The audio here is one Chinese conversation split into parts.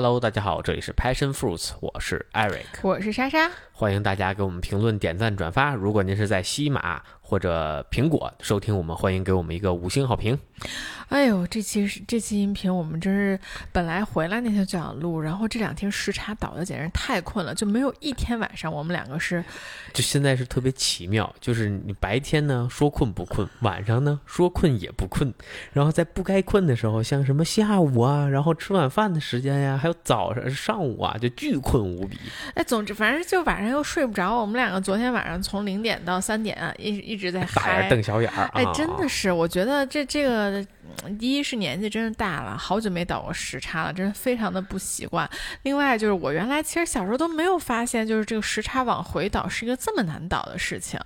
Hello，大家好，这里是 Passion Fruits，我是 Eric，我是莎莎，欢迎大家给我们评论、点赞、转发。如果您是在西马或者苹果收听我们，欢迎给我们一个五星好评。哎呦，这期是这期音频，我们真是本来回来那天就想录，然后这两天时差倒的简直太困了，就没有一天晚上我们两个是，就现在是特别奇妙，就是你白天呢说困不困，晚上呢说困也不困，然后在不该困的时候，像什么下午啊，然后吃晚饭的时间呀，还有早上上午啊，就巨困无比。哎，总之反正就晚上又睡不着，我们两个昨天晚上从零点到三点啊，一一直在大眼瞪小眼儿，哎，真的是，我觉得这这个。第一是年纪真是大了，好久没倒过时差了，真是非常的不习惯。另外就是我原来其实小时候都没有发现，就是这个时差往回倒是一个这么难倒的事情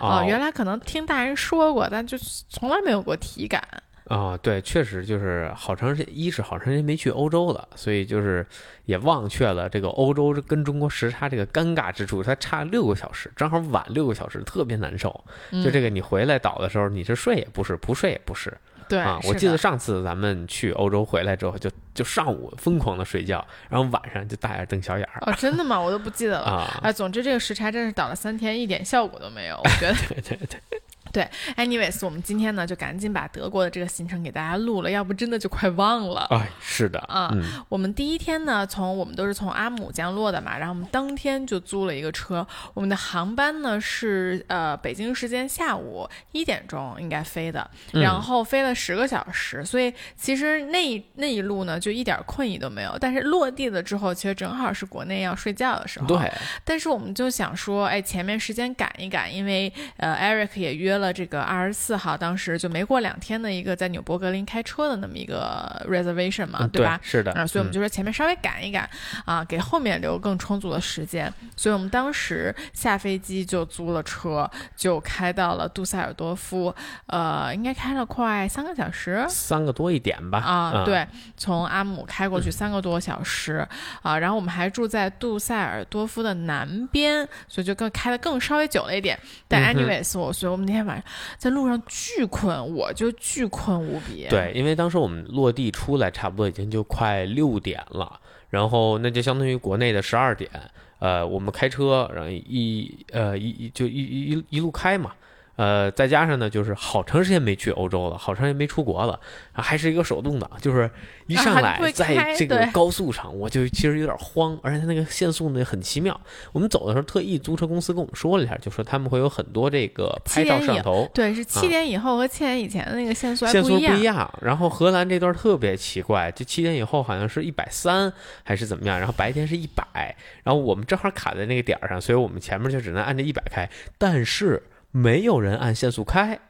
啊。原来可能听大人说过，但就从来没有过体感啊。对，确实就是好长时间，一是好长时间没去欧洲了，所以就是也忘却了这个欧洲跟中国时差这个尴尬之处，它差六个小时，正好晚六个小时，特别难受。就这个你回来倒的时候，你是睡也不是，不睡也不是。对啊，我记得上次咱们去欧洲回来之后，就就上午疯狂的睡觉，然后晚上就大眼瞪小眼儿。哦，真的吗？我都不记得了啊。哎，总之这个时差真是倒了三天，一点效果都没有。我觉得，对对对。对，anyways，我们今天呢就赶紧把德国的这个行程给大家录了，要不真的就快忘了。哎，是的啊，我们第一天呢，从我们都是从阿姆降落的嘛，然后我们当天就租了一个车，我们的航班呢是呃北京时间下午一点钟应该飞的，然后飞了十个小时，所以其实那那一路呢就一点困意都没有，但是落地了之后，其实正好是国内要睡觉的时候。对，但是我们就想说，哎，前面时间赶一赶，因为呃，Eric 也约了。这个二十四号，当时就没过两天的一个在纽博格林开车的那么一个 reservation 嘛，对吧？是的，啊，所以我们就说前面稍微赶一赶啊，给后面留更充足的时间。所以我们当时下飞机就租了车，就开到了杜塞尔多夫，呃，应该开了快三个小时，三个多一点吧。啊，对，从阿姆开过去三个多小时啊，然后我们还住在杜塞尔多夫的南边，所以就更开的更稍微久了一点。但 anyways，我所以我们那天晚上在路上巨困，我就巨困无比。对，因为当时我们落地出来，差不多已经就快六点了，然后那就相当于国内的十二点。呃，我们开车，然后一呃一就一一一路开嘛。呃，再加上呢，就是好长时间没去欧洲了，好长时间没出国了，还是一个手动挡，就是一上来在这个高速上，我就其实有点慌，而且它那个限速呢很奇妙。我们走的时候特意租车公司跟我们说了一下，就说他们会有很多这个拍照摄像头，对，是七点以后和七点以前的那个限速限速不一样。然后荷兰这段特别奇怪，就七点以后好像是一百三还是怎么样，然后白天是一百，然后我们正好卡在那个点儿上，所以我们前面就只能按着一百开，但是。没有人按限速开。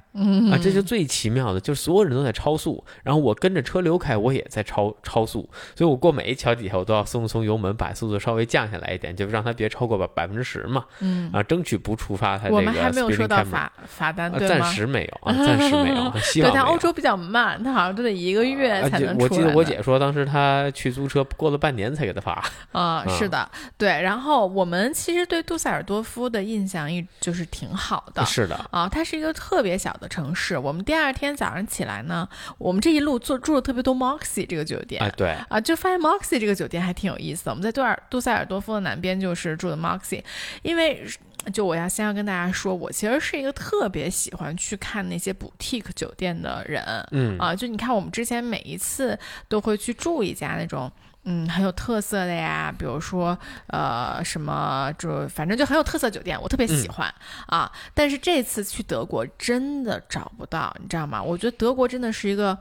啊，这就最奇妙的，就是所有人都在超速，然后我跟着车流开，我也在超超速，所以我过每一桥底下，我都要松松油门，把速度稍微降下来一点，就让它别超过百百分之十嘛。嗯，啊，争取不触发它这个。我们还没有收到罚罚单，对暂时没有啊，暂时没有。希望。对，但欧洲比较慢，他好像都得一个月才能出来。我记得我姐说，当时她去租车，过了半年才给她发。啊，是的，对。然后我们其实对杜塞尔多夫的印象一就是挺好的。是的。啊，它是一个特别小的。城市，我们第二天早上起来呢，我们这一路住住了特别多 Moxie 这个酒店，啊，对，啊，就发现 Moxie 这个酒店还挺有意思的。我们在杜尔杜塞尔多夫的南边就是住的 Moxie，因为就我要先要跟大家说，我其实是一个特别喜欢去看那些 boutique 酒店的人，嗯，啊，就你看我们之前每一次都会去住一家那种。嗯，很有特色的呀，比如说，呃，什么，就反正就很有特色酒店，我特别喜欢啊。但是这次去德国真的找不到，你知道吗？我觉得德国真的是一个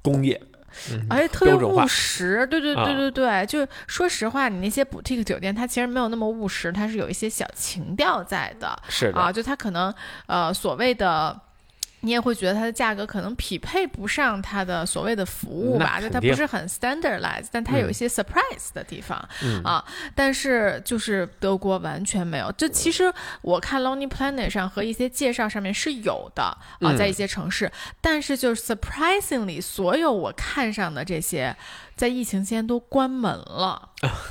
工业，而且特别务实。对对对对对，就说实话，你那些 boutique 酒店，它其实没有那么务实，它是有一些小情调在的。是的啊，就它可能呃所谓的。你也会觉得它的价格可能匹配不上它的所谓的服务吧？就它不是很 standardized，但它有一些 surprise 的地方啊。但是就是德国完全没有。就其实我看 Lonely Planet 上和一些介绍上面是有的啊，在一些城市。但是就是 surprisingly，所有我看上的这些，在疫情期间都关门了，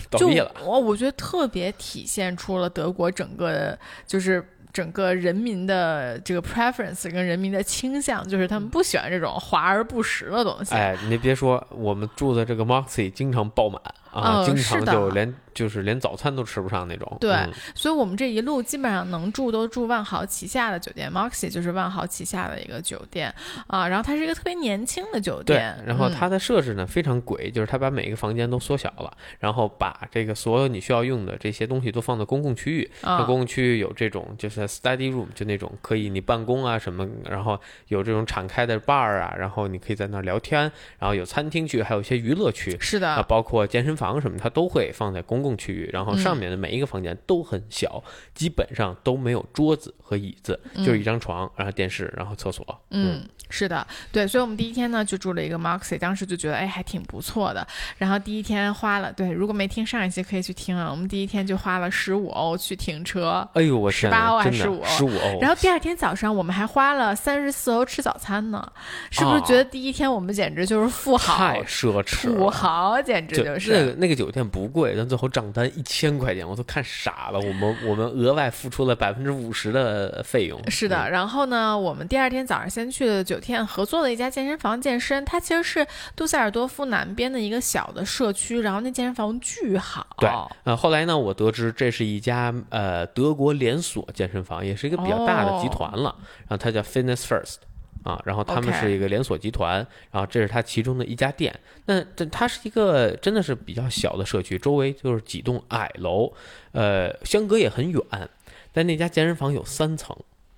倒闭了。我我觉得特别体现出了德国整个就是。整个人民的这个 preference 跟人民的倾向，就是他们不喜欢这种华而不实的东西。哎，你别说，我们住的这个 Moxie 经常爆满啊，哦经常就连就是连早餐都吃不上那种。对嗯所以我们这一路基本上能住都住万豪旗下的酒店，Moxie 就是万豪旗下的一个酒店啊。然后它是一个特别年轻的酒店，，嗯然后它的设置呢非常诡，就是它把每一个房间都缩小了，然后把这个所有你需要用的这些东西都放到公共区域。那啊公共区域有这种就是 study room，就那种可以你办公啊什么，然后有这种敞开的 bar 啊，然后你可以在那儿聊天，然后有餐厅区，还有一些娱乐区。是啊，的，包括健身房什么，它都会放在公共区域，然后上嗯面的每一个房间都很小，基本上都没有桌子和椅子，就是一张床，然后电视，然后厕所。嗯，是的，对，所以我们第一天呢就住了一个 Moxie，当时就觉得哎还挺不错的。然后第一天花了，对，如果没听上一期可以去听啊，我们第一天就花了十五欧去停车。哎呦，我天18欧，还真的15十五欧，然后第二天早上我们还花了三十四欧吃早餐呢，是不是啊觉得第一天我们简直就是富豪、太奢侈土。豪，简直就就是。那个那个酒店不贵，但最后账单一千块钱，我都看傻了。我们我们额外付出了百分之五十的费用。是的，然后呢，我们第二天早上先去的酒店合作的一家健身房健身，它其实是杜塞尔多夫南边的一个小的社区，然后那健身房巨好。对呃，后来呢，我得知这是一家呃德国连锁健身房，也是一个比较大的集团了。然后它叫 Fitness First 啊，然后他们是一个连锁集团，然后这是它其中的一家店。那这它是一个真的是比较小的社区，周围就是几栋矮楼，呃，相隔也很远。但那家健身房有三层。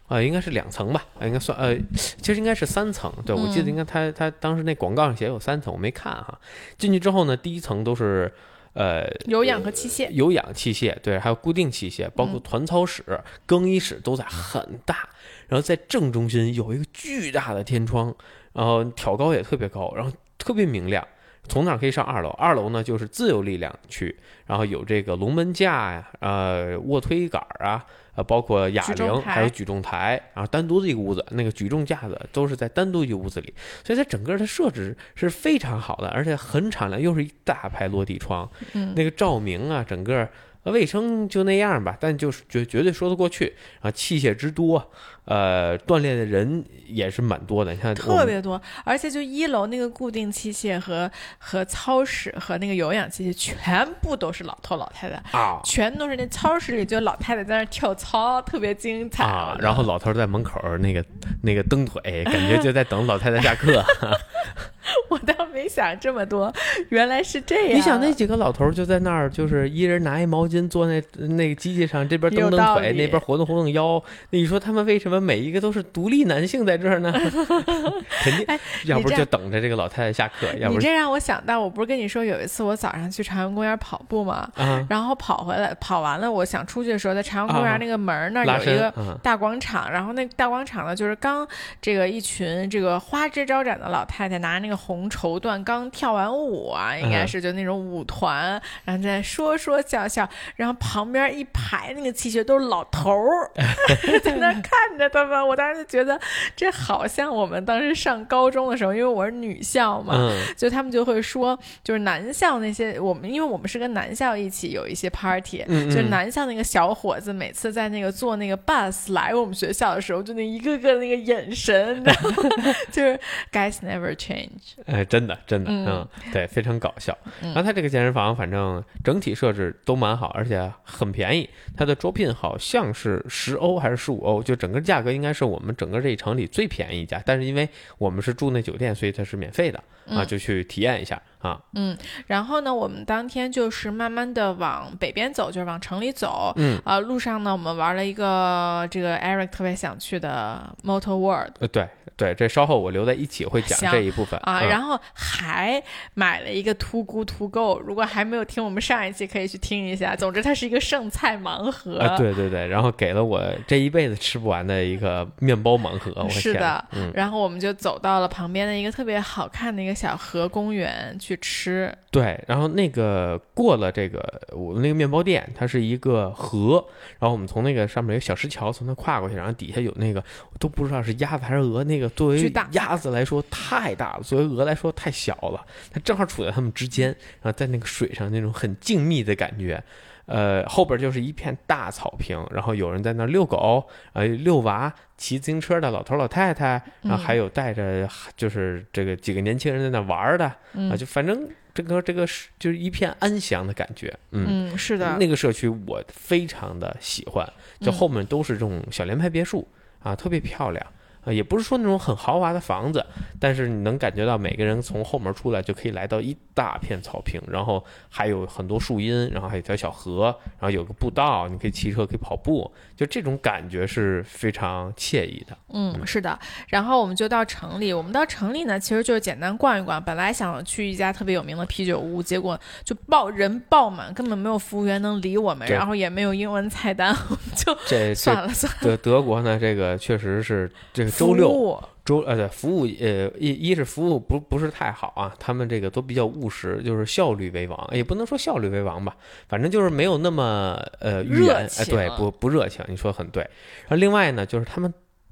啊、应该是两层吧，啊应该算呃，其实应该是三层。对，我记得应该他他当时那广告上写有三层，我没看哈。进去之后呢，第一层都是呃有氧和器械。有氧器械，对，还有固定器械，包括团操室、更衣室都在很大。然后在正中心有一个巨大的天窗，然后挑高也特别高，然后特别明亮。从那儿可以上二楼，二楼呢就是自由力量区，然后有这个龙门架呀、呃卧推杆啊，呃包括哑铃，还有举重台，然后单独的一个屋子，那个举重架子都是在单独一个屋子里，所以它整个的设置是非常好的，而且很敞亮，又是一大排落地窗，嗯那个照明啊，整个呃卫生就那样吧，但就是绝绝对说得过去啊，器械之多，呃，锻炼的人也是蛮多的，你看特别多，而且就一楼那个固定器械和和操室和那个有氧器械，全部都是老头老太太，啊全都是那操室里就老太太在那跳操，特别精彩。啊，然后老头在门口那个那个蹬腿，感觉就在等老太太下课。我倒没想这么多，原来是这样。你想那几个老头就在那儿，就是一人拿一毛巾坐那那个机器上，这边蹬蹬腿，那边活动活动腰。那你说他们为什么每一个都是独立男性在这儿呢？肯定，要不哎这样就等着这个老太太下课，要不你这让我想到，我不是跟你说有一次我早上去朝阳公园跑步吗？啊然后跑回来，跑完了，我想出去的时候，在朝阳公啊园那个门儿那儿有一个啊大广场，然后那大广场呢，就是刚这个一群这个花枝招展的老太太拿着那个红绸缎刚跳完舞啊，应该嗯是就那种舞团，然后在说说笑笑，然后旁边一排那个器械都是老头儿 在那看着他们，我当时就觉得这好像我们当时上高中的时候，因为我是女校嘛，嗯就他们就会说，就是男校那些我们，因为我们是跟男校一起有一些 party，、嗯就是嗯男校那个小伙子每次在那个坐那个 bus 来我们学校的时候，就那一个个的那个眼神，然后 就是 guys never change。哎，真的真的，嗯嗯，对，非常搞笑。嗯然后他这个健身房，反正整体设置都蛮好，而且很便宜。他的周聘好像是十欧还是十五欧，就整个价格应该是我们整个这一城里最便宜一家。但是因为我们是住那酒店，所以它是免费的啊，嗯就去体验一下啊。嗯然后呢，我们当天就是慢慢的往北边走，就是往城里走。嗯，啊、路上呢，我们玩了一个这个 Eric 特别想去的 Motor World 呃，对对，这稍后我留在一起会讲这一部分啊，嗯然后还买了一个 Too Good To Go。如果还没有听我们上一期，可以去听一下。总之，它是一个剩菜盲盒。啊，对对对，然后给了我这一辈子吃不完的一个面包盲盒，是的，嗯，然后我们就走到了旁边的一个特别好看的一个小河公园去吃。对，然后那个过了这个我们那个面包店，它是一个河，然后我们从那个上面有小石桥从那跨过去，然后底下有那个我都不知道是鸭子还是鹅，那个作为鸭子来说太大了，作为鹅来说太小了，它正好处在它们之间，然后在那个水上那种很静谧的感觉。呃，后边就是一片大草坪，然后有人在那遛狗，呃，遛娃，骑自行车的老头老太太，然后还有带着就是这个几个年轻人在那玩儿的，啊，嗯，就反正这个这个是就是一片安详的感觉，嗯，嗯，是的，那个社区我非常的喜欢，就嗯。后面都是这种小联排别墅啊，特别漂亮。啊，也不是说那种很豪华的房子，但是你能感觉到每个人从后门出来就可以来到一大片草坪，然后还有很多树荫，然后还有条小河，然后有个步道，你可以骑车，可以跑步，就这种感觉是非常惬意的。嗯，是的。然后我们就到城里，我们到城里呢，其实就是简单逛一逛。本来想去一家特别有名的啤酒屋，结果就爆人爆满，根本没有服务员能理我们，然后也没有英文菜单，我们就这算了算了。德德国呢，这个确实是这个周六周呃对服务呃一一是服务不不是太好啊，他们这个都比较务实，就是效率为王，也不能说效率为王吧，反正就是没有那么呃语热情对不不热情，你说的很对。然后另外呢，就是他们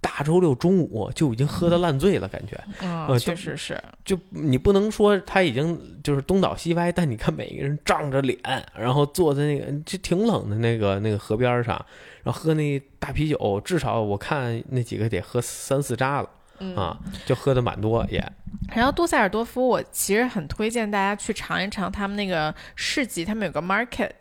大周六中午就已经喝得烂醉了，感觉嗯，呃确实是，就你不能说他已经就是东倒西歪，但你看每个人涨着脸，然后坐在那个就挺冷的那个那个河边上，然后喝那大啤酒，至少我看那几个得喝三四扎了。嗯啊，就喝的蛮多也。然后杜塞尔多夫，我其实很推荐大家去尝一尝他们那个市集，他们有个 market，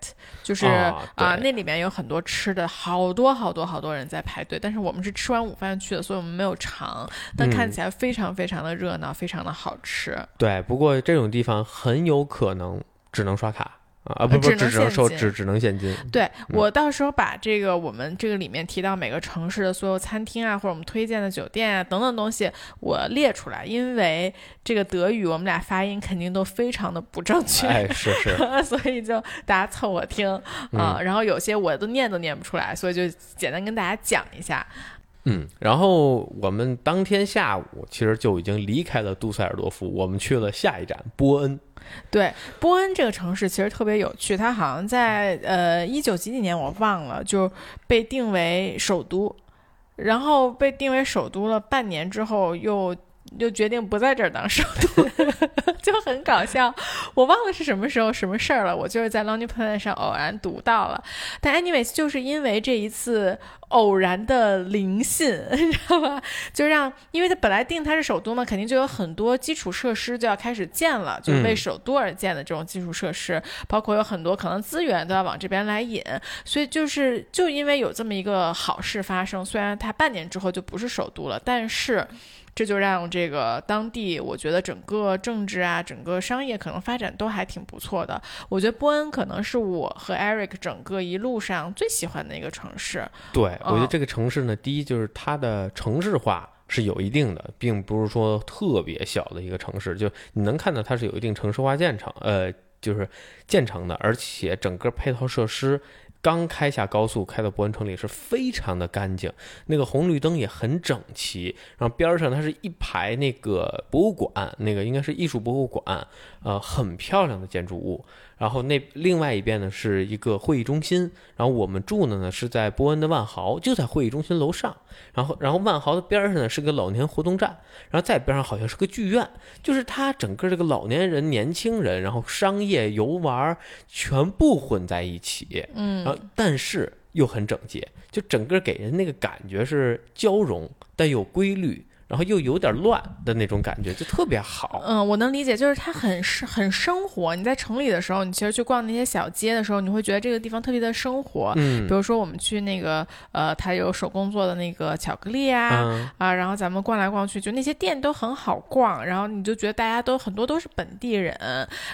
就是啊那里面有很多吃的，好多好多好多人在排队。但是我们是吃完午饭去的，所以我们没有尝，但看嗯。起来非常非常的热闹，非常的好吃。对，不过这种地方很有可能只能刷卡啊啊，不不，只能只收只只能现金。对我到时候把这个我们这个里面提到每个城市的所有餐厅啊，或者我们推荐的酒店啊等等东西，我列出来，因为这个德语我们俩发音肯定都非常的不正确。哎，是是，所以就大家凑合听啊、然后有些我都念都念不出来，所以就简单跟大家讲一下。嗯，然后我们当天下午其实就已经离开了杜塞尔多夫，我们去了下一站波恩。对，波恩这个城市其实特别有趣，它好像在呃一九几几年我忘了，就被定为首都，然后被定为首都了，半年之后又。又决定不在这儿当首都，就很搞笑。我忘了是什么时候什么事儿了，我就是在 Lonely Planet 上偶然读到了。但 anyways，就是因为这一次偶然的灵性，你知道吧？就让，因为它本来定它是首都嘛，肯定就有很多基础设施就要开始建了，就是为嗯首都而建的这种基础设施，包括有很多可能资源都要往这边来引，所以就是就因为有这么一个好事发生，虽然它半年之后就不是首都了，但是。这就让这个当地，我觉得整个政治啊，整个商业可能发展都还挺不错的。我觉得波恩可能是我和 Eric 整个一路上最喜欢的一个城市。对，我觉得嗯这个城市呢，第一就是它的城市化是有一定的，并不是说特别小的一个城市，就你能看到它是有一定城市化建成，呃，就是建成的，而且整个配套设施。刚开下高速，开到博恩城里是非常的干净，那个红绿灯也很整齐，然后边上它是一排那个博物馆，那个应该是艺术博物馆，呃，很漂亮的建筑物。然后那另外一边呢是一个会议中心，然后我们住的呢是在波恩的万豪，就在会议中心楼上。然后然后万豪的边上呢是个老年活动站，然后再边上好像是个剧院，就是它整个这个老年人、年轻人，然后商业游玩全部混在一起，嗯然后但是又很整洁，就整个给人那个感觉是交融但有规律。然后又有点乱的那种感觉，就特别好。嗯，我能理解，就是它很生很生活。你在城里的时候，你其实去逛那些小街的时候，你会觉得这个地方特别的生活。嗯比如说我们去那个呃，它有手工做的那个巧克力啊、嗯，啊，然后咱们逛来逛去，就那些店都很好逛，然后你就觉得大家都很多都是本地人。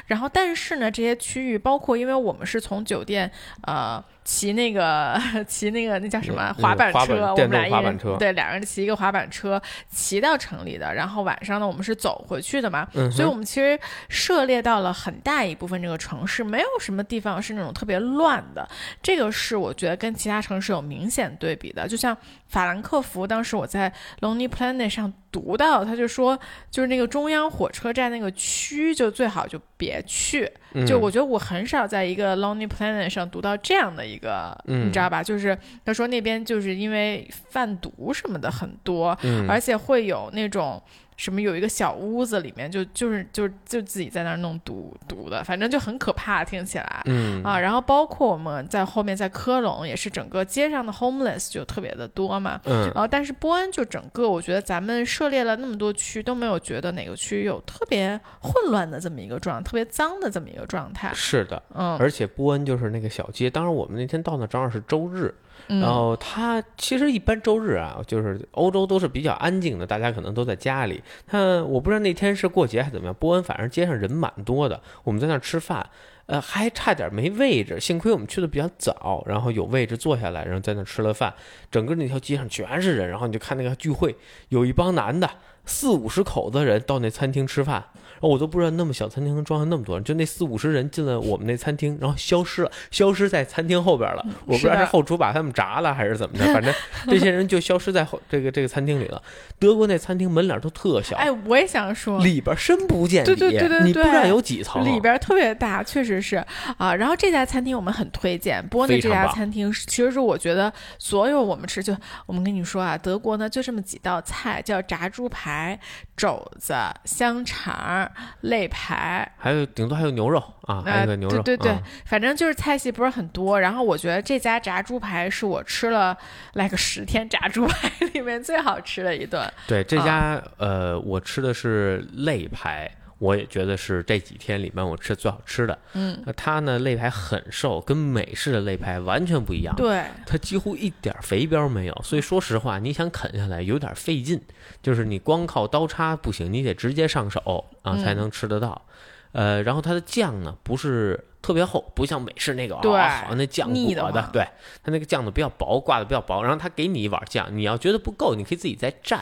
然后但是呢，这些区域包括因为我们是从酒店呃。骑那个 骑那个那叫什么滑板车，我们俩一人对两人骑一个滑板车骑到城里的，然后晚上呢我们是走回去的嘛，嗯所以我们其实涉猎到了很大一部分这个城市，没有什么地方是那种特别乱的。这个是我觉得跟其他城市有明显对比的。就像法兰克福，当时我在 Lonely Planet 上读到，他就说，就是那个中央火车站那个区，就最好就别去。嗯就我觉得我很少在一个 Lonely Planet 上读到这样的一个，嗯你知道吧？就是他说那边就是因为贩毒什么的很多，嗯而且会有那种什么有一个小屋子里面就就是就就自己在那儿弄毒毒的，反正就很可怕，听起来。嗯。啊，然后包括我们在后面在科隆也是整个街上的 homeless 就特别的多嘛，嗯。然后但是波恩就整个我觉得咱们涉猎了那么多区都没有觉得哪个区有特别混乱的这么一个状，特别脏的这么一个状态，是的，嗯。而且波恩就是那个小街，当然我们那天到那正好是周日，然后他其实一般周日啊，就是欧洲都是比较安静的，大家可能都在家里。它我不知道那天是过节还是怎么样，波恩反正街上人蛮多的，我们在那儿吃饭。呃，还差点没位置，幸亏我们去的比较早，然后有位置坐下来，然后在那儿吃了饭。整个那条街上全是人，然后你就看那个聚会，有一帮男的，四五十口子人到那餐厅吃饭，后我都不知道那么小餐厅能装下那么多人，就那四五十人进了我们那餐厅，然后消失了，消失在餐厅后边了。我不知道是后厨把他们炸了还是怎么着，反正这些人就消失在后这个这个餐厅里了。德国那餐厅门脸都特小，哎，我也想说，里边深不见底，对对对对对你不知道有几层，里边特别大，确实是啊。然后这家餐厅我们很推荐，波恩的这家餐厅其实是我觉得所有我们吃就我们跟你说啊，德国呢就这么几道菜，叫炸猪排、肘子、香肠、肋排。还有顶多还有牛肉啊，还有呃，个牛肉，对对对，嗯反正就是菜系不是很多。然后我觉得这家炸猪排是我吃了来个十天炸猪排里面最好吃的一顿。对这啊家呃，我吃的是肋排。我也觉得是这几天里面我吃最好吃的。嗯，那它呢肋排很瘦，跟美式的肋排完全不一样。对，它几乎一点肥膘没有，所以说实话，你想啃下来有点费劲，就是你光靠刀叉不行，你得直接上手啊嗯才能吃得到。呃，然后它的酱呢不是特别厚，不像美式那个对啊，好像那酱裹的对，它那个酱呢比较薄，挂的比较薄，然后它给你一碗酱，你要觉得不够，你可以自己再蘸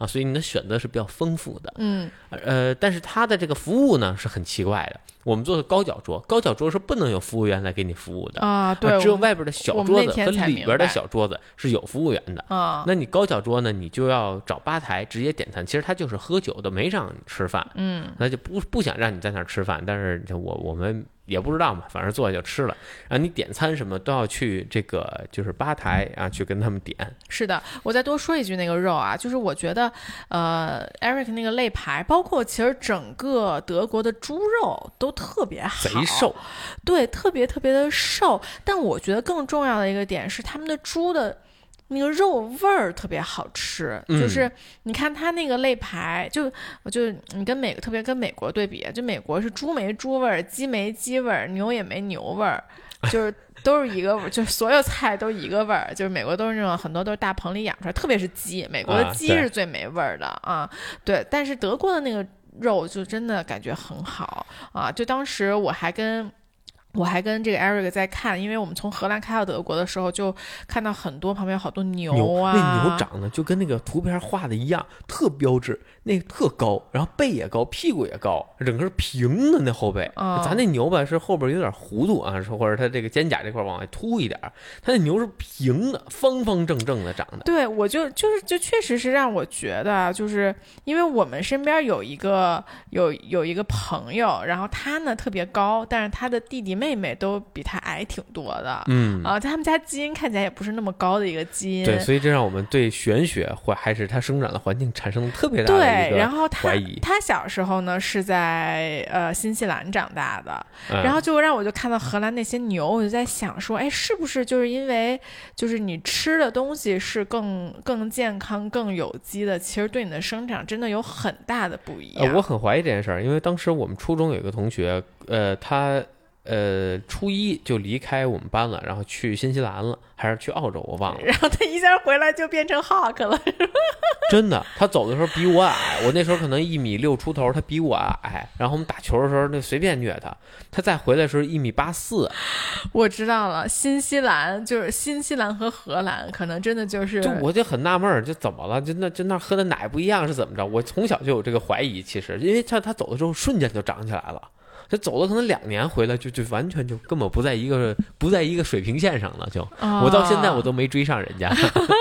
啊，所以你的选择是比较丰富的。嗯，呃，但是它的这个服务呢是很奇怪的，我们做的高脚桌，高脚桌是不能有服务员来给你服务的。啊，对，啊只有外边的小桌子和里边的小桌子是有服务员的。啊，那你高脚桌呢？你就要找吧台直接点餐。其实他就是喝酒的，没让你吃饭，嗯，他就不不想让你在那儿吃饭。但是我我们也不知道嘛，反正坐下就吃了。然后你点餐什么都要去这个就是吧台啊去跟他们点。是的，我再多说一句，那个肉啊，就是我觉得，呃，Eric 那个肋排，包括其实整个德国的猪肉都特别好，贼瘦，对，特别特别的瘦。但我觉得更重要的一个点是，他们的猪的那个肉味儿特别好吃。嗯就是你看它那个肋排，就我就你跟美特别跟美国对比，就美国是猪没猪味儿，鸡没鸡味儿，牛也没牛味儿，就是。都是一个味儿，就是所有菜都一个味儿，就是美国都是那种很多都是大棚里养出来，特别是鸡，美国的鸡是最没味儿的啊，对，但是德国的那个肉就真的感觉很好啊，就当时我还跟。我还跟这个 Eric 在看，因为我们从荷兰开到德国的时候，就看到很多旁边有好多牛啊，那牛长得就跟那个图片画的一样，特标致，那个特高，然后背也高，屁股也高，整个平的那后背。哦咱那牛吧是后边有点弧度啊，是或者它这个肩胛这块往外凸一点儿，它那牛是平的，方方正正的长的。对，我就就是就确实是让我觉得啊，就是因为我们身边有一个有有一个朋友，然后他呢特别高，但是他的弟弟妹妹都比他矮挺多的。嗯，啊，他们家基因看起来也不是那么高的一个基因，对，所以这让我们对玄学或还是它生长的环境产生了特别大的一对，然后他。他小时候呢是在呃新西兰长大的，嗯然后就让我就看到荷兰那些牛，我就在想说，哎，是不是就是因为就是你吃的东西是更更健康、更有机的，其实对你的生长真的有很大的不一样。呃，我很怀疑这件事儿，因为当时我们初中有一个同学，呃，他呃初一就离开我们班了，然后去新西兰了，还是去澳洲，我忘了。然后他一下回来就变成 Hawk 了，真的，他走的时候比我矮，我那时候可能一米六出头，他比我矮。然后我们打球的时候，那随便虐他。他再回来的时候一米八四，我知道了，新西兰就是新西兰和荷兰，可能真的就是就我就很纳闷儿，就怎么了？就那就那喝的奶不一样是怎么着？我从小就有这个怀疑，其实因为他他走的时候瞬间就长起来了。他走了可能两年回来就就完全就根本不在一个不在一个水平线上了，就我到现在我都没追上人家。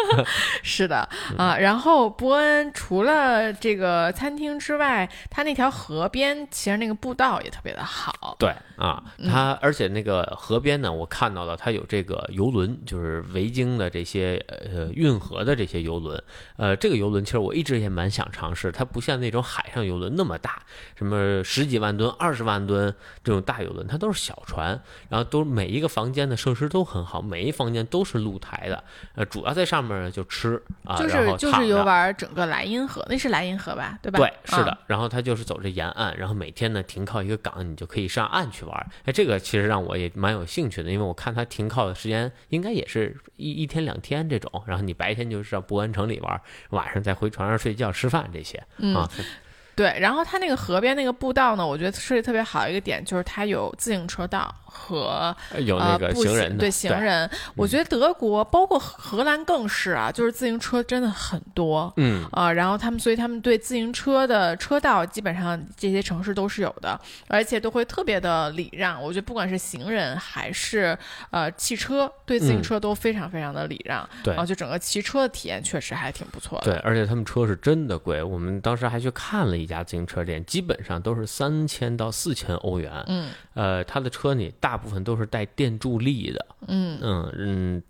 是的啊，然后伯恩除了这个餐厅之外，他那条河边其实那个步道也特别的好。对啊，他而且那个河边呢，我看到了它有这个游轮，就是维京的这些呃运河的这些游轮。呃，这个游轮其实我一直也蛮想尝试，它不像那种海上游轮那么大，什么十几万吨、二十万吨。这种大游轮，它都是小船，然后都每一个房间的设施都很好，每一房间都是露台的，呃，主要在上面呢就吃啊，就是就是游玩整个莱茵河，那是莱茵河吧，对吧？对，是的。然后它就是走这沿岸，然后每天呢停靠一个港，你就可以上岸去玩。哎，这个其实让我也蛮有兴趣的，因为我看它停靠的时间应该也是一一天两天这种，然后你白天就是上博安城里玩，晚上再回船上睡觉吃饭这些啊。对，然后它那个河边那个步道呢，我觉得设计特别好一个点就是它有自行车道。和有那个行人对行人，我觉得德国包括荷兰更是啊，就是自行车真的很多，嗯啊，然后他们所以他们对自行车的车道基本上这些城市都是有的，而且都会特别的礼让。我觉得不管是行人还是呃汽车，对自行车都非常非常的礼让，对，然后就整个骑车的体验确实还挺不错的。对，而且他们车是真的贵，我们当时还去看了一家自行车店，基本上都是三千到四千欧元，嗯，呃，他的车呢。大部分都是带电助力的，嗯嗯嗯，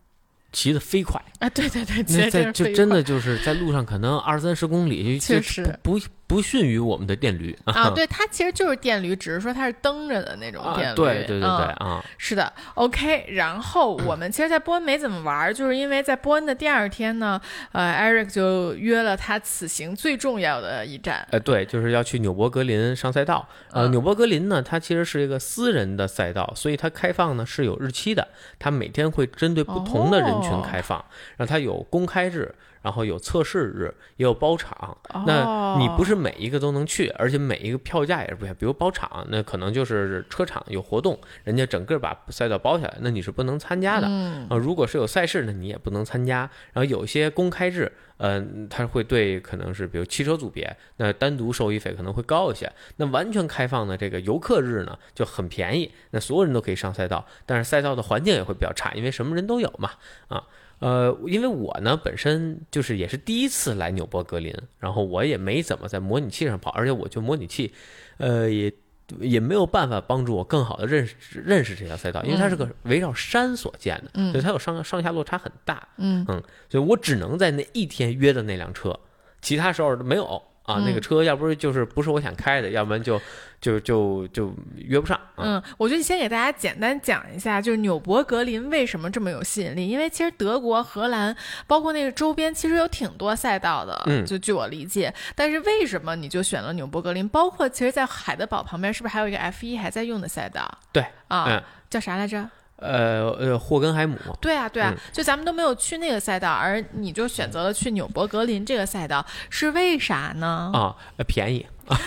骑得飞快啊！对对对，那在就真的就是在路上可能二三十公里，确实不。不逊于我们的电驴啊，对，它其实就是电驴，只是说它是蹬着的那种电驴。对对对对啊，是的。OK，然后我们其实，在波恩没怎么玩，就是因为在波恩的第二天呢，呃，Eric 就约了他此行最重要的一站。呃，对，就是要去纽博格林上赛道。呃，纽博格林呢，它其实是一个私人的赛道，所以它开放呢是有日期的，它每天会针对不同的人群开放，然后它有公开日。然后有测试日，也有包场。那你不是每一个都能去，而且每一个票价也是不一样。比如包场，那可能就是车场有活动，人家整个把赛道包下来，那你是不能参加的。啊，如果是有赛事，那你也不能参加。然后有些公开日，嗯，它会对可能是比如汽车组别，那单独收益费可能会高一些。那完全开放的这个游客日呢，就很便宜，那所有人都可以上赛道，但是赛道的环境也会比较差，因为什么人都有嘛，啊。呃，因为我呢本身就是也是第一次来纽博格林，然后我也没怎么在模拟器上跑，而且我就模拟器，呃，也也没有办法帮助我更好的认识认识这条赛道，因为它是个围绕山所建的，所以它有上上下落差很大，嗯嗯，所以我只能在那一天约的那辆车，其他时候没有。啊，那个车要不是就是不是我想开的，要不然就就就就约不上。嗯，我觉得你先给大家简单讲一下，就是纽博格林为什么这么有吸引力？因为其实德国、荷兰，包括那个周边，其实有挺多赛道的。嗯，就据我理解，但是为什么你就选了纽博格林？包括其实，在海德堡旁边，是不是还有一个 F 一还在用的赛道？对，啊，叫啥来着？呃呃，霍根海姆。对啊，对啊，就咱们都没有去那个赛道，而你就选择了去纽博格林这个赛道，是为啥呢？啊，便宜。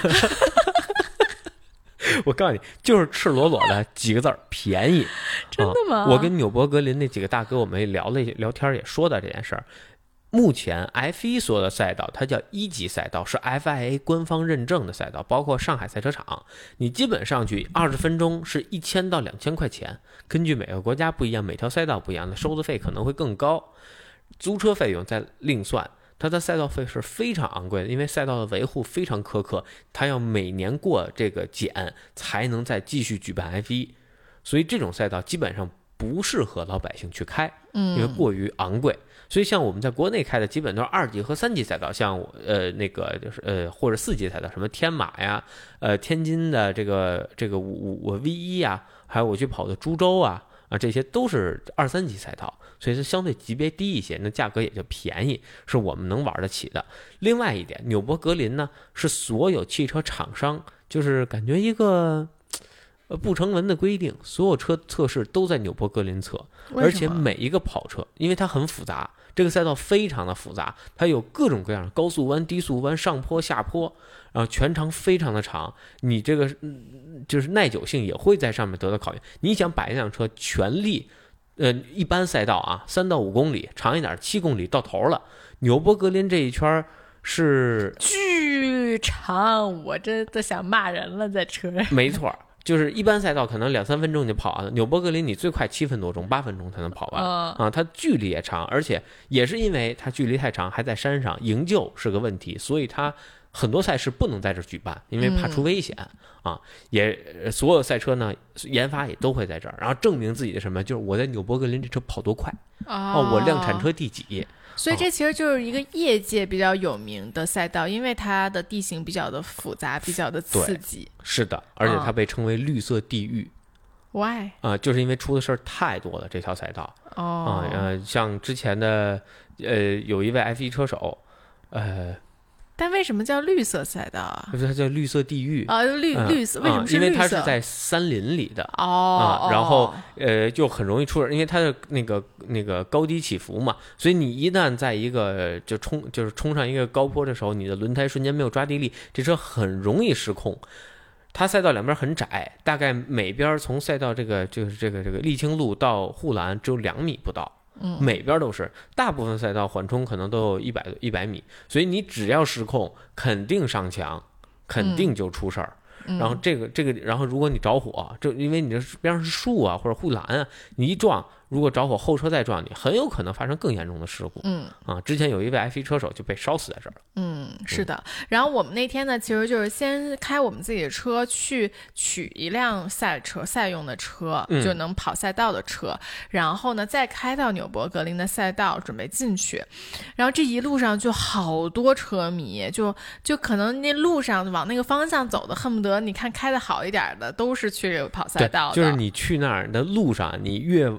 我告诉你，就是赤裸裸的几个字儿，便宜。真的吗？我跟纽博格林那几个大哥，我们也聊了聊天，也说到这件事儿。目前 F 一所有的赛道，它叫一级赛道，是 FIA 官方认证的赛道，包括上海赛车场。你基本上去二十分钟是一千到两千块钱，根据每个国家不一样，每条赛道不一样的收的费可能会更高，租车费用再另算。它的赛道费是非常昂贵的，因为赛道的维护非常苛刻，它要每年过这个检才能再继续举办 F 一，所以这种赛道基本上不适合老百姓去开，因为过于昂贵。所以，像我们在国内开的，基本都是二级和三级赛道，像呃那个就是呃或者四级赛道，什么天马呀，呃天津的这个这个五五 V 一呀，还有我去跑的株洲啊啊，这些都是二三级赛道，所以它相对级别低一些，那价格也就便宜，是我们能玩得起的。另外一点，纽博格林呢是所有汽车厂商，就是感觉一个呃。不成文的规定，所有车测试都在纽博格林测，而且每一个跑车，因为它很复杂，这个赛道非常的复杂，它有各种各样的高速弯、低速弯、上坡、下坡，然后全长非常的长，你这个就是耐久性也会在上面得到考验。你想把一辆车全力，呃，一般赛道啊，三到五公里，长一点七公里到头了，纽博格林这一圈是巨长，我真的想骂人了，在车上。没错。就是一般赛道可能两三分钟就跑完了，纽博格林你最快七分多钟、八分钟才能跑完。嗯啊，它距离也长，而且也是因为它距离太长，还在山上，营救是个问题，所以它很多赛事不能在这儿举办，因为怕出危险、啊。也呃所有赛车呢，研发也都会在这儿，然后证明自己的什么，就是我在纽博格林这车跑多快啊哦，我量产车第几，所以这其实就是一个业界比较有名的赛道，因为它的地形比较的复杂，比较的刺激。是的，而且它啊被称为绿色地狱 Why？啊、就是因为出的事儿太多了，这条赛道。啊，哦，呃，像之前的呃有一位 F 1车手，呃，但为什么叫绿色赛道啊？就是它叫绿色地狱。啊，绿嗯绿色，为什么啊因为？它是在森林里的，哦，啊然后哦呃，就很容易出事儿，因为它的那个那个高低起伏嘛，所以你一旦在一个就冲就是冲上一个高坡的时候，你的轮胎瞬间没有抓地力，这车很容易失控。它赛道两边很窄，大概每边从赛道这个就是这个这个沥青路到护栏只有两米不到，嗯每边都是，大部分赛道缓冲可能都有一百一百米，所以你只要失控，肯定上墙，肯定就出事儿。嗯然后这个这个，然后如果你着火，这因为你这边上是树啊或者护栏啊，你一撞，如果着火后车再撞你，很有可能发生更严重的事故嗯啊！之前有一位 F 1车手就被烧死在这儿了。嗯，是的。然后我们那天呢，其实就是先开我们自己的车去取一辆赛车赛用的车，嗯就能跑赛道的车，然后呢再开到纽博格林的赛道准备进去。然后这一路上就好多车迷，就就可能那路上往那个方向走的，恨不得你看开的好一点的都是去跑赛道，的，就是你去那儿的路上，你越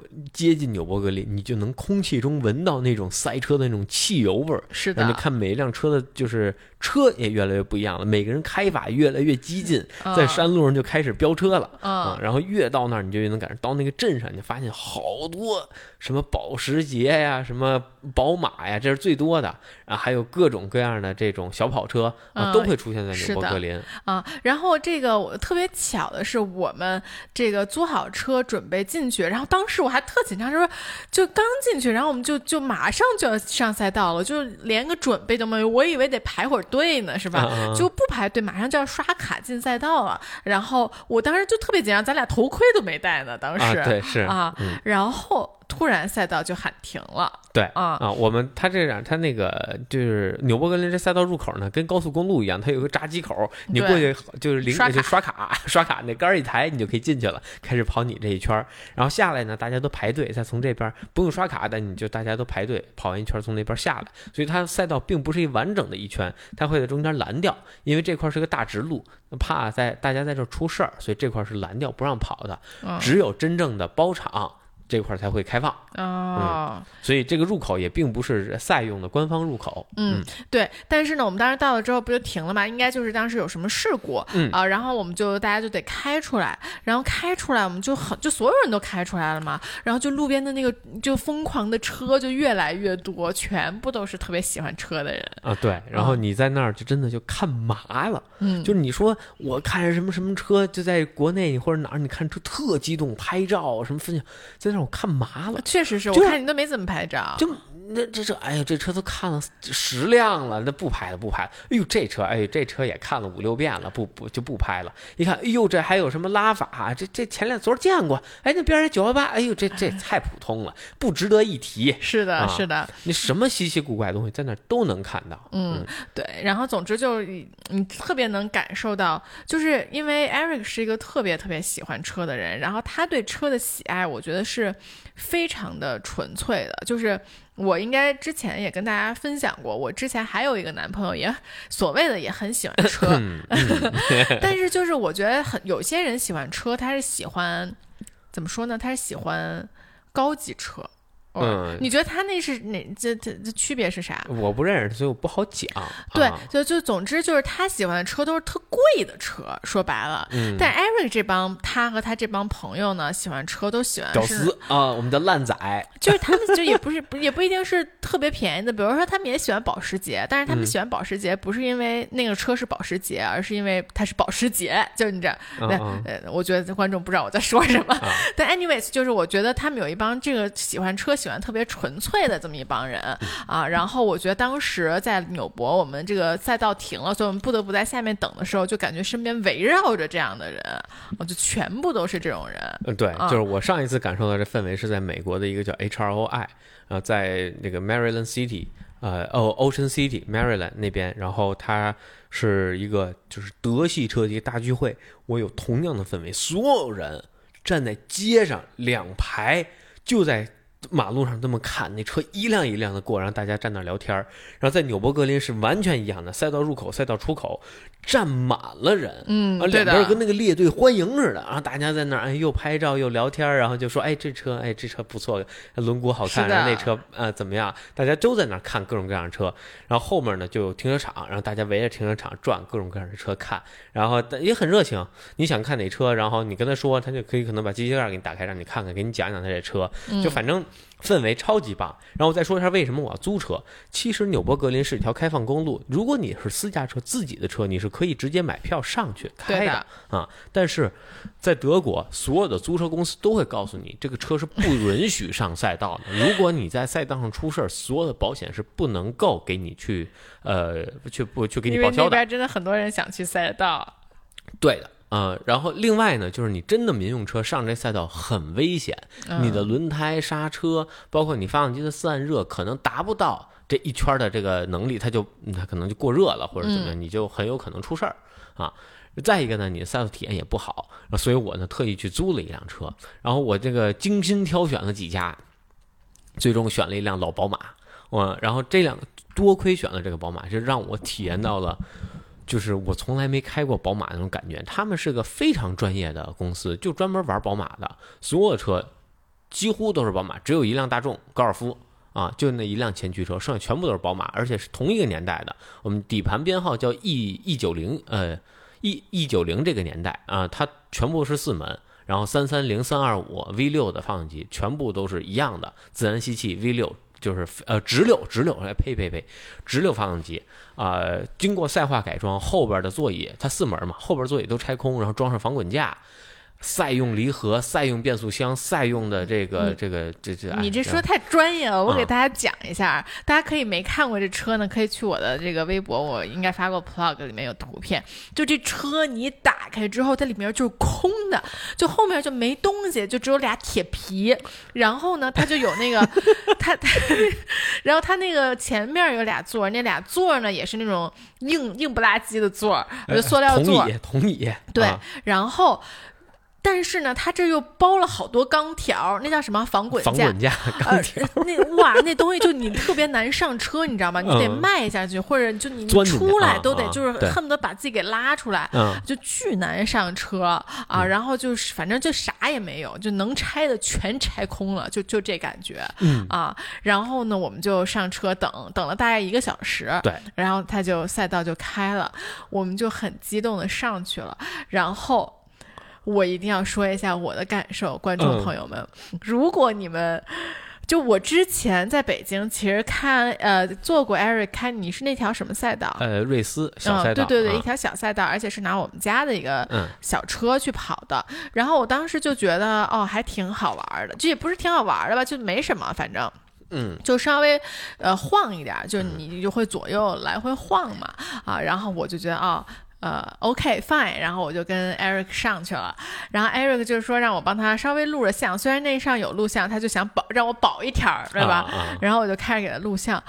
接近纽博格林，你就能空气中闻到那种赛车的那种汽油味儿。是的，你看每一辆车的，就是车也越来越不一样了，每个人开法越来越激进，在嗯山路上就开始飙车了。啊嗯，然后越到那儿，你就越能感受到那个镇上，你就发现好多什么保时捷呀、什么宝马呀，这是最多的啊，还有各种各样的这种小跑车啊，嗯都会出现在是的纽博格林。啊，然后这个我特别巧的是，我们这个租好车准备进去，然后当时我还特紧张，就说就刚进去，然后我们就就马上就要上赛道了，就连个准备都没有，我以为得排会儿队呢，是吧？就不排队，马上就要刷卡进赛道了。然后我当时就特别紧张，咱俩头盔都没戴呢，当时啊，对，是啊嗯，然后突然赛道就喊停了。对啊。啊，我们它这样，它那个就是纽博格林这赛道入口呢，跟高速公路一样，它有个闸机口，你过去就是零刷卡。就刷卡，刷卡那杆儿一抬，你就可以进去了，开始跑你这一圈儿。然后下来呢，大家都排队，再从这边不用刷卡的，你就大家都排队跑完一圈儿，从那边下来。所以它赛道并不是一完整的一圈，它会在中间拦掉，因为这块是个大直路，怕在大家在这儿出事儿，所以这块是拦掉不让跑的，嗯。只有真正的包场这块儿才会开放。哦。所以这个入口也并不是赛用的官方入口。嗯，对，但是呢，我们当时到了之后不就停了嘛？应该就是当时有什么事故，嗯啊，然后我们就大家就得开出来，然后开出来，我们就很就所有人都开出来了嘛，然后就路边的那个就疯狂的车就越来越多，全部都是特别喜欢车的人，啊，对，然后你在那儿就真的就看麻了，嗯，就是你说我看着什么什么车，就在国内或者哪儿，你看车特激动，拍照什么分享，在那儿我看麻了，确实是我看你都没怎么拍照，就那这这，哎呀，这车都看了十辆了，那不拍了不拍了。哎呦，这车，哎呦，这车也看了五六遍了，不不就不拍了。一看，哎呦，这还有什么拉法？这这前两昨儿见过，哎，那边儿九幺八，哎呦，这这太普通了，不值得一提。是的，啊是的，你什么稀奇古怪的东西在那儿都能看到。嗯，对，然后总之就是你你特别能感受到，就是因为 Eric 是一个特别特别喜欢车的人，然后他对车的喜爱，我觉得是非常的纯粹的。就是我应该之前也跟大家分享过，我之前还有一个男朋友，也所谓的也很喜欢车，但是就是我觉得很有些人喜欢车，他是喜欢怎么说呢？他是喜欢高级车。嗯你觉得他那是哪？这这这区别是啥？我不认识，所以我不好讲。对啊，就就总之就是他喜欢的车都是特贵的车，说白了。嗯，但 Eric 这帮他和他这帮朋友呢，喜欢车都喜欢屌是，丝啊，我们的烂仔。就是他们就也不是不 也不一定是特别便宜的，比如说他们也喜欢保时捷，但是他们嗯喜欢保时捷不是因为那个车是保时捷，而是因为它是保时捷，就是你知道。对，嗯嗯呃，我觉得观众不知道我在说什么，啊 但 anyways，就是我觉得他们有一帮这个喜欢车喜喜欢特别纯粹的这么一帮人嗯啊。然后我觉得当时在纽博，我们这个赛道停了，所以我们不得不在下面等的时候，就感觉身边围绕着这样的人，我就全部都是这种人。嗯，对，啊就是我上一次感受到这氛围是在美国的一个叫 HROI，然后在那个 Maryland City，呃，哦，Ocean City Maryland 那边，然后它是一个就是德系车的一个大聚会，我有同样的氛围，所有人站在街上两排就在。马路上这么看，那车一辆一辆的过，然后大家站那聊天。然后在纽博格林是完全一样的，赛道入口、赛道出口站满了人，啊，，嗯啊两边跟。那个列队欢迎似的，然后大家在那儿哎又拍照又聊天，然后就说哎这车哎这车不错，轮毂好看，然后那车呃怎么样？大家都在那儿看各种各样的车，然后后面呢就有停车场，然后大家围着停车场转各种各样的车看，然后也很热情。你想看哪车，然后你跟他说，他就可以可能把机器盖给你打开，让你看看，给你讲讲他这车，就反正氛围超级棒。然后我再说一下为什么我要租车。其实纽博格林是一条开放公路，如果你是私家车自己的车，你是可以直接买票上去开的的啊。但是在德国，所有的租车公司都会告诉你，这个车是不允许上赛道的。如果你在赛道上出事儿，所有的保险是不能够给你去呃去不去给你因为那报销的。边真的很多人想去赛道，对的。呃，然后另外呢，就是你真的民用车上这赛道很危险，你的轮胎、刹车，包括你发动机的散热，可能达不到这一圈的这个能力，它就嗯它可能就过热了，或者怎么样，你就很有可能出事儿啊。再一个呢，你的赛道体验也不好，所以我呢特意去租了一辆车，然后我这个精心挑选了几家，最终选了一辆老宝马，我然后这辆多亏选了这个宝马，就让我体验到了。就是我从来没开过宝马那种感觉，他们是个非常专业的公司，就专门玩宝马的，所有的车几乎都是宝马，只有一辆大众高尔夫啊，就那一辆前驱车，剩下全部都是宝马，而且是同一个年代的。我们底盘编号叫 E E 九零，呃，E E 九零这个年代啊，它全部是四门，然后三三零、三二五 V 六的发动机全部都是一样的，自然吸气 V 六。就是呃直六直六，哎呸呸呸，直六发动机啊、呃经过赛化改装，后边的座椅它四门嘛，后边座椅都拆空，然后装上防滚架，赛用离合、赛用变速箱、赛用的这个、这个这这，哎你这说太专业了，我给啊大家讲一下。大家可以没看过这车呢，可以去我的这个微博，我应该发过 plug，里面有图片。就这车你打开之后，它里面就是空的，就后面就没东西，就只有俩铁皮。然后呢，它就有那个 它它，然后它那个前面有俩座儿，那俩座儿呢也是那种硬硬不拉几的座儿，就塑料座儿。椅同椅，对啊然后。但是呢，它这又包了好多钢条，那叫什么防滚架？防滚架 钢呃条，，那哇，那东西就你特别难上车，你知道吗？你得嗯迈下去，或者就你出来都得就是恨不得把自己给拉出来。嗯，就巨难上车啊，然后就是反正就啥也没有，就能拆的全拆空了，就就这感觉，嗯啊，然后呢，我们就上车等等了大概一个小时，对，然后他就赛道就开了，我们就很激动的上去了，然后。我一定要说一下我的感受，观众嗯朋友们，如果你们就我之前在北京，其实看呃做过 Eric 开，你是那条什么赛道？呃，瑞斯小赛道，嗯，对对对，啊一条小赛道，而且是拿我们家的一个嗯小车去跑的。然后我当时就觉得，哦，还挺好玩的。这也不是挺好玩的吧，就没什么，反正。嗯就稍微呃晃一点儿，就你就会左右来回晃嘛啊，然后我就觉得哦。呃，OK fine，然后我就跟 Eric 上去了，然后 Eric 就是说让我帮他稍微录着像，虽然那上有录像，他就想保让我保一条儿，对吧？啊啊。然后我就开始给他录像，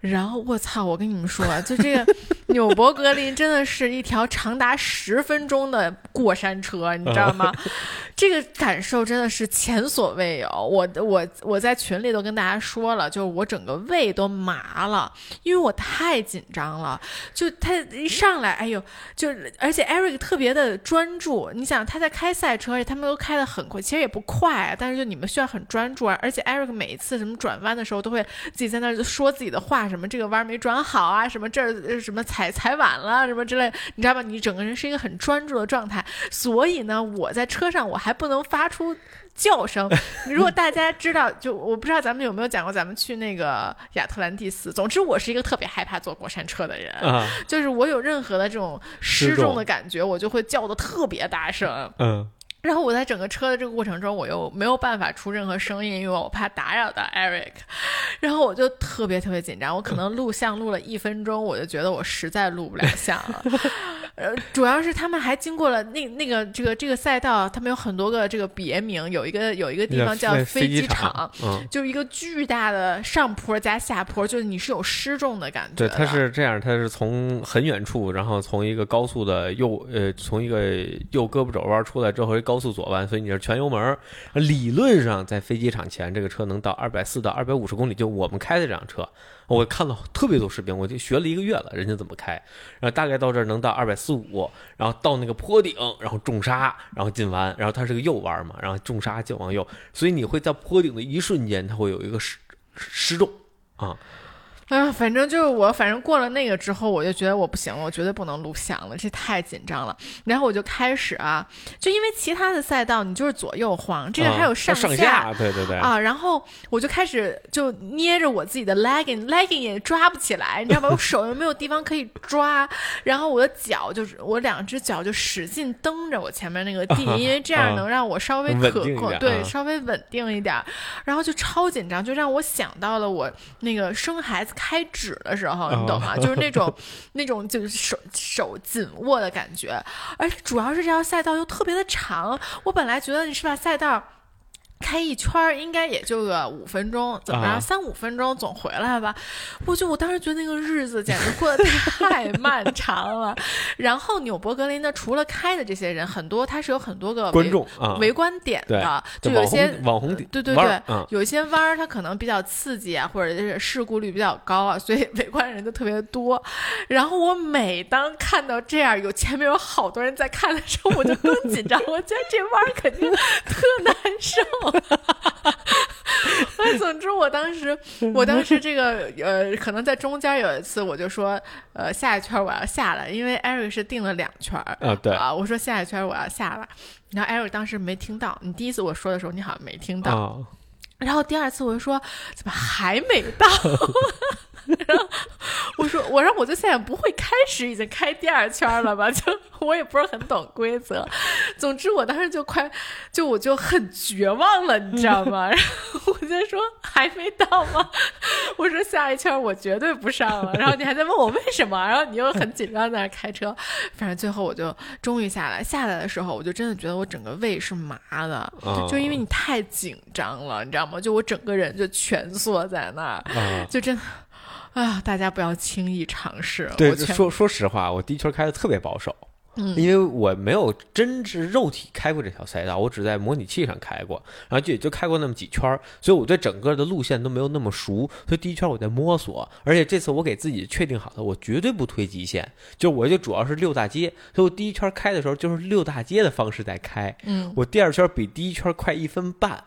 然后我操，我跟你们说，就这个纽博格林真的是一条长达十分钟的过山车，你知道吗？这个感受真的是前所未有。我我我在群里都跟大家说了，就是我整个胃都麻了，因为我太紧张了。就他一上来，哎呦，就而且 Eric 特别的专注。你想他在开赛车，而且他们都开得很快，其实也不快，但是就你们需要很专注啊。而且 Eric 每一次什么转弯的时候，都会自己在那儿说自己的话，什么这个弯没转好啊，什么这儿呃什么踩踩晚了，什么之类，你知道吧？你整个人是一个很专注的状态。所以呢，我在车上我还不能发出叫声。如果大家知道，就我不知道咱们有没有讲过，咱们去那个亚特兰蒂斯。总之，我是一个特别害怕坐过山车的人，啊，就是我有任何的这种失重的感觉，我就会叫的特别大声。嗯然后我在整个车的这个过程中，我又没有办法出任何声音，因为我怕打扰到 Eric。然后我就特别特别紧张，我可能录像录了一分钟，我就觉得我实在录不了像了。呃，主要是他们还经过了那那个这个这个赛道，他们有很多个这个别名，有一个有一个地方叫飞机场，嗯，就是一个巨大的上坡加下坡，就是你是有失重的感觉。对，它是这样，它是从很远处，然后从一个高速的右呃，从一个右胳膊肘弯出来之后，一高高速左弯，所以你是全油门。理论上在飞机场前，这个车能到二百四到二百五十公里，就我们开的这辆车。我看了特别多视频，我就学了一个月了，人家怎么开，然后大概到这儿能到二百四五，然后到那个坡顶，然后重刹，然后进弯，然后它是个右弯嘛，然后重刹就往右，所以你会在坡顶的一瞬间，它会有一个失失重啊。啊，反正就是我，反正过了那个之后，我就觉得我不行了，我绝对不能录像了，这太紧张了。然后我就开始啊，就因为其他的赛道你就是左右晃，这个还有上下，对对对啊。然后我就开始就捏着我自己的 legging，legging 也抓不起来，你知道吗？我手又没有地方可以抓，然后我的脚就是我两只脚就使劲蹬着我前面那个地，因为这样 能让我稍微可控，对，稍微稳定一点。然后就超紧张，就让我想到了我那个生孩子。开指的时候，你懂吗？就是那种，那种就是手手紧握的感觉，而且主要是这条赛道又特别的长。我本来觉得你是把赛道。开一圈儿应该也就个五分钟，怎么着三五分钟总回来吧？我就我当时觉得那个日子简直过得太漫长了。然后纽博格林呢，除了开的这些人，很多他是有很多个观众啊围观点的，就有些网红对对对，有一些弯儿它可能比较刺激啊，或者是事故率比较高啊，所以围观人就特别多。然后我每当看到这样有前面有好多人在看的时候，我就更紧张，我觉得这弯儿肯定特难受。哈哈哈！哈，总之，我当时，我当时这个呃，可能在中间有一次，我就说，呃，下一圈我要下来，因为 Eric 是定了两圈啊，对啊，我说下一圈我要下来，然后 Eric 当时没听到，你第一次我说的时候，你好像没听到，然后第二次我就说，怎么还没到？然 后我说，我说我就现在不会开始，已经开第二圈了吧？就我也不是很懂规则。总之，我当时就快，就我就很绝望了，你知道吗？然后我就说还没到吗？我说下一圈我绝对不上了。然后你还在问我为什么？然后你又很紧张在那开车。反正最后我就终于下来。下来的时候，我就真的觉得我整个胃是麻的，就因为你太紧张了，你知道吗？就我整个人就蜷缩在那儿，就真的。啊，大家不要轻易尝试。对，说说实话，我第一圈开的特别保守，嗯，因为我没有真是肉体开过这条赛道，我只在模拟器上开过，然后就也就开过那么几圈，所以我对整个的路线都没有那么熟，所以第一圈我在摸索。而且这次我给自己确定好了，我绝对不推极限，就我就主要是溜大街，所以我第一圈开的时候就是溜大街的方式在开，嗯，我第二圈比第一圈快一分半。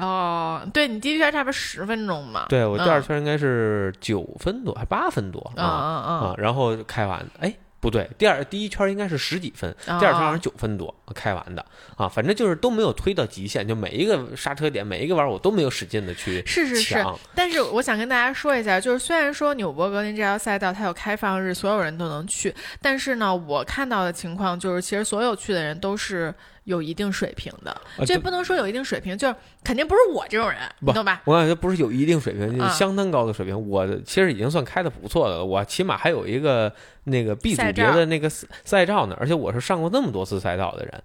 哦，对你第一圈差不多十分钟嘛？对我第二圈应该是九分多，还八分多啊啊啊！然后开完，哎，不对，第二第一圈应该是十几分，第二圈好像九分多开完的啊。反正就是都没有推到极限，就每一个刹车点，每一个弯我都没有使劲的去是是是。但是我想跟大家说一下，就是虽然说纽博格林这条赛道它有开放日，所有人都能去，但是呢，我看到的情况就是，其实所有去的人都是。有一定水平的，这不能说有一定水平，就是肯定不是我这种人，你懂吧？我感觉不是有一定水平，就是相当高的水平。我其实已经算开的不错的了，我起码还有一个那个 B 组别的那个赛照呢，而且我是上过那么多次赛道的人，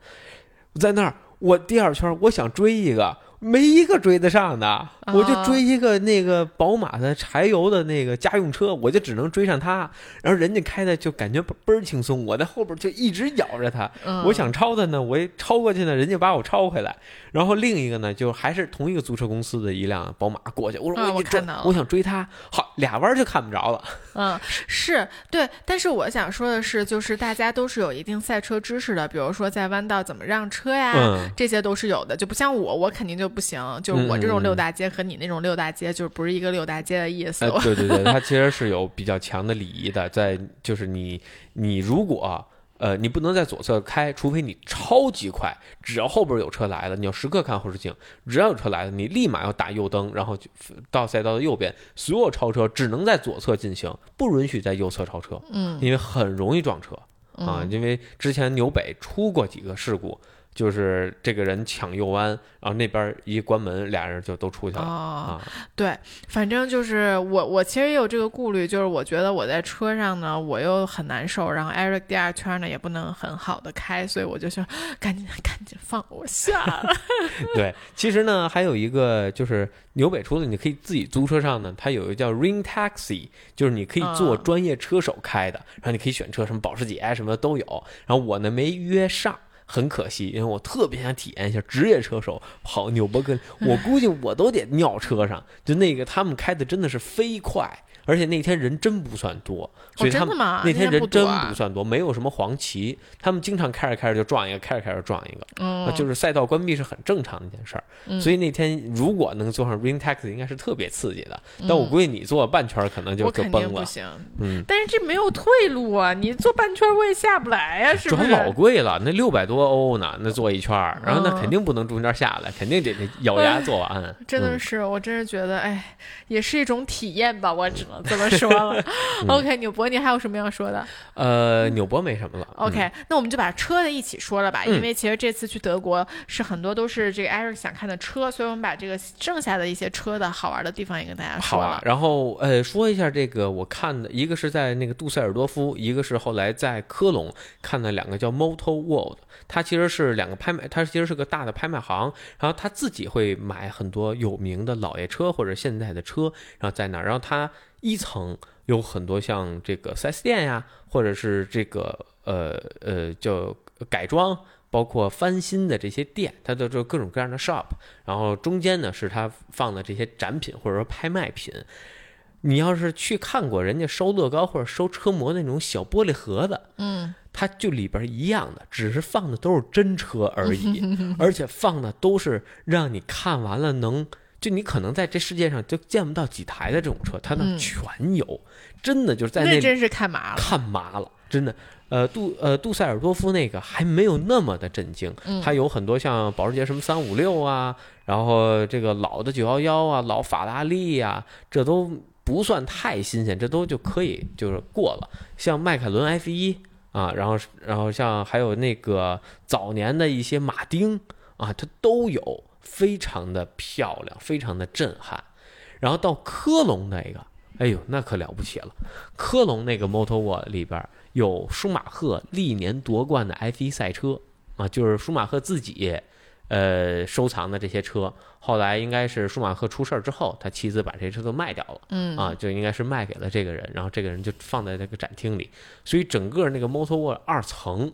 在那儿我第二圈我想追一个。没一个追得上的，我就追一个那个宝马的柴油的那个家用车，我就只能追上他。然后人家开的就感觉倍儿轻松，我在后边就一直咬着他。我想超他呢，我一超过去呢，人家把我超回来。然后另一个呢，就还是同一个租车公司的一辆宝马过去，我说我看到，我想追他，好俩弯就看不着了。嗯，是对，但是我想说的是，就是大家都是有一定赛车知识的，比如说在弯道怎么让车呀，这些都是有的，就不像我，我肯定就不行，就是我这种溜大街和你那种溜大街，就是不是一个溜大街的意思。对对对，它其实是有比较强的礼仪的，在就是你你如果。呃，你不能在左侧开，除非你超级快。只要后边有车来了，你要时刻看后视镜。只要有车来了，你立马要打右灯，然后到赛道的右边。所有超车只能在左侧进行，不允许在右侧超车。嗯，因为很容易撞车啊。因为之前纽北出过几个事故，就是这个人抢右弯，然后那边一关门，俩人就都出去了、哦，啊。对，反正就是我，我其实也有这个顾虑，就是我觉得我在车上呢，我又很难受，然后 Eric 第二圈呢也不能很好的开，所以我就想赶紧赶紧放我下了。对，其实呢，还有一个就是纽北除了你可以自己租车上呢，它有一个叫 Ring Taxi，就是你可以做啊专业车手开的，然后你可以选车，什么保时捷什么的都有。然后我呢没约上。很可惜，因为我特别想体验一下职业车手跑纽博根，我估计我都得尿车上。就那个他们开的真的是飞快，而且那天人真不算多，所以他们？那天天人真不算多，没有什么黄旗，他们经常开着开着就撞一个，开着开着撞一个。嗯啊，就是赛道关闭是很正常的一件事儿，嗯所以那天如果能坐上 Ring Taxi，应该是特别刺激的。但我估计你坐半圈可能就就崩了，不行，嗯，但是这没有退路啊！你坐半圈我也下不来呀、是不是？主要老贵了，那六百多欧呢，那坐一圈，然后那嗯肯定不能中间下来，肯定得得咬牙做完。真的嗯是，我真是觉得，哎，也是一种体验吧，我只能这么说了。OK，纽博，你还有什么要说的呃，纽博没什么了。嗯？OK，、那我们就把车的一起说了吧，嗯因为其实这次去德国是很多都是这个 Eric 想看的车，所以我们把这个剩下的一些车的好玩的地方也跟大家好啊说了，。然后呃，说一下这个我看的，一个是在那个杜塞尔多夫，一个是后来在科隆看的两个叫 Motor World，它其实是两个拍卖，它其实是个大的拍卖行，然后他自己会买很多有名的老爷车或者现代的车，然后在那儿，然后它一层有很多像这个四 S 店呀，或者是这个呃呃叫改装。包括翻新的这些店，它的这各种各样的 shop，然后中间呢是它放的这些展品或者说拍卖品。你要是去看过人家收乐高或者收车模那种小玻璃盒子，嗯，它就里边一样的，只是放的都是真车而已，而且放的都是让你看完了能，就你可能在这世界上就见不到几台的这种车，它那嗯全有，真的就是在那真是看麻了。看麻了，真的。呃，杜呃杜塞尔多夫那个还没有那么的震惊，嗯它有很多像保时捷什么三五六啊，然后这个老的九幺幺啊，老法拉利呀、这都不算太新鲜，这都就可以就是过了。像迈凯伦 F 一啊，然后然后像还有那个早年的一些马丁啊，它都有，非常的漂亮，非常的震撼。然后到科隆那个，哎呦，那可了不起了。科隆那个 Motor World 里边有舒马赫历年夺冠的 F1 赛车啊，就是舒马赫自己呃收藏的这些车。后来应该是舒马赫出事儿之后，他妻子把这些车都卖掉了。嗯啊，就应该是卖给了这个人，然后这个人就放在这个展厅里，所以整个那个 Motor World 二层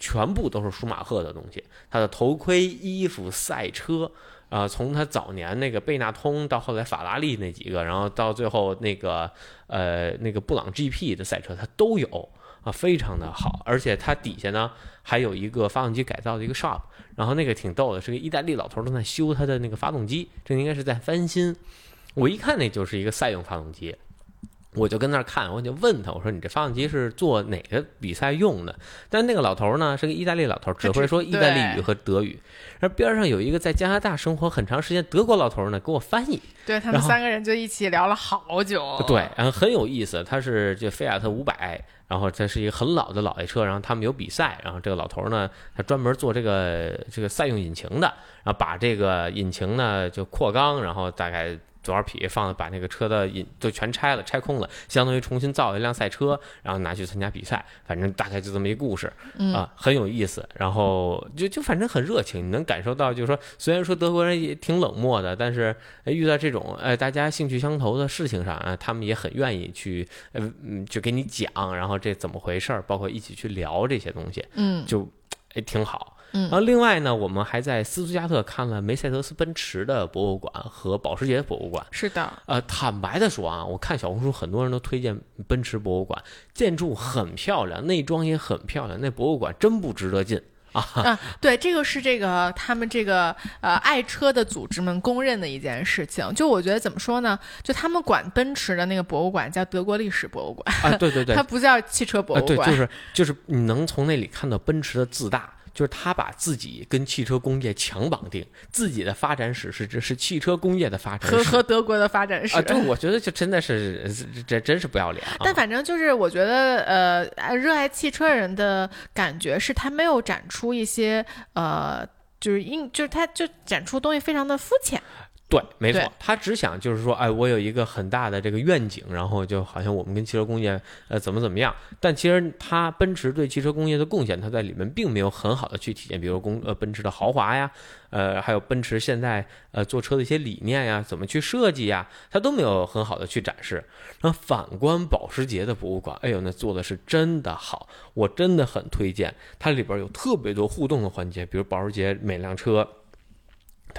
全部都是舒马赫的东西，他的头盔、衣服、赛车。啊、从他早年那个贝纳通到后来法拉利那几个，然后到最后那个呃那个布朗 GP 的赛车，他都有啊，非常的好。而且它底下呢还有一个发动机改造的一个 shop，然后那个挺逗的，是个意大利老头正在修他的那个发动机，这应该是在翻新。我一看那就是一个赛用发动机，我就跟那儿看，我就问他，我说你这发动机是做哪个比赛用的？但那个老头呢是个意大利老头，只会说意大利语和德语。而边上有一个在加拿大生活很长时间德国老头呢，给我翻译。对他们三个人就一起聊了好久。对，然后很有意思，他是这菲亚特五百，然后这是一个很老的老爷车，然后他们有比赛，然后这个老头呢，他专门做这个这个赛用引擎的，然后把这个引擎呢就扩缸，然后大概多少匹放的把那个车的引就全拆了，拆空了，相当于重新造了一辆赛车，然后拿去参加比赛，反正大概就这么一故事嗯啊，很有意思。然后就就反正很热情，你能感受到，就是说虽然说德国人也挺冷漠的，但是哎遇到这种呃大家兴趣相投的事情上啊，他们也很愿意去呃嗯就给你讲，然后这怎么回事儿，包括一起去聊这些东西，嗯就哎挺好。嗯然后另外呢，我们还在斯图加特看了梅赛德斯奔驰的博物馆和保时捷博物馆。是的，呃，坦白的说啊，我看小红书很多人都推荐奔驰博物馆，建筑很漂亮，内装也很漂亮，那博物馆真不值得进啊。啊，对，这个是这个他们这个呃爱车的组织们公认的一件事情。就我觉得怎么说呢？就他们管奔驰的那个博物馆叫德国历史博物馆，啊，对对对，它不叫汽车博啊，对，物馆。就是就是你能从那里看到奔驰的自大，就是他把自己跟汽车工业强绑定，自己的发展史是这是汽车工业的发展史和德国的发展史啊，对，我觉得就真的是这这真是不要脸啊！但反正就是，我觉得呃，热爱汽车人的感觉是他没有展出一些呃，就是应就是他就展出东西非常的肤浅。对，没错，他只想就是说，哎，我有一个很大的这个愿景，然后就好像我们跟汽车工业呃怎么怎么样，但其实他奔驰对汽车工业的贡献，他在里面并没有很好的去体现，比如公呃奔驰的豪华呀，呃还有奔驰现在呃做车的一些理念呀，怎么去设计呀，他都没有很好的去展示。然后反观保时捷的博物馆，哎呦，那做的是真的好，我真的很推荐，它里边有特别多互动的环节，比如保时捷每辆车。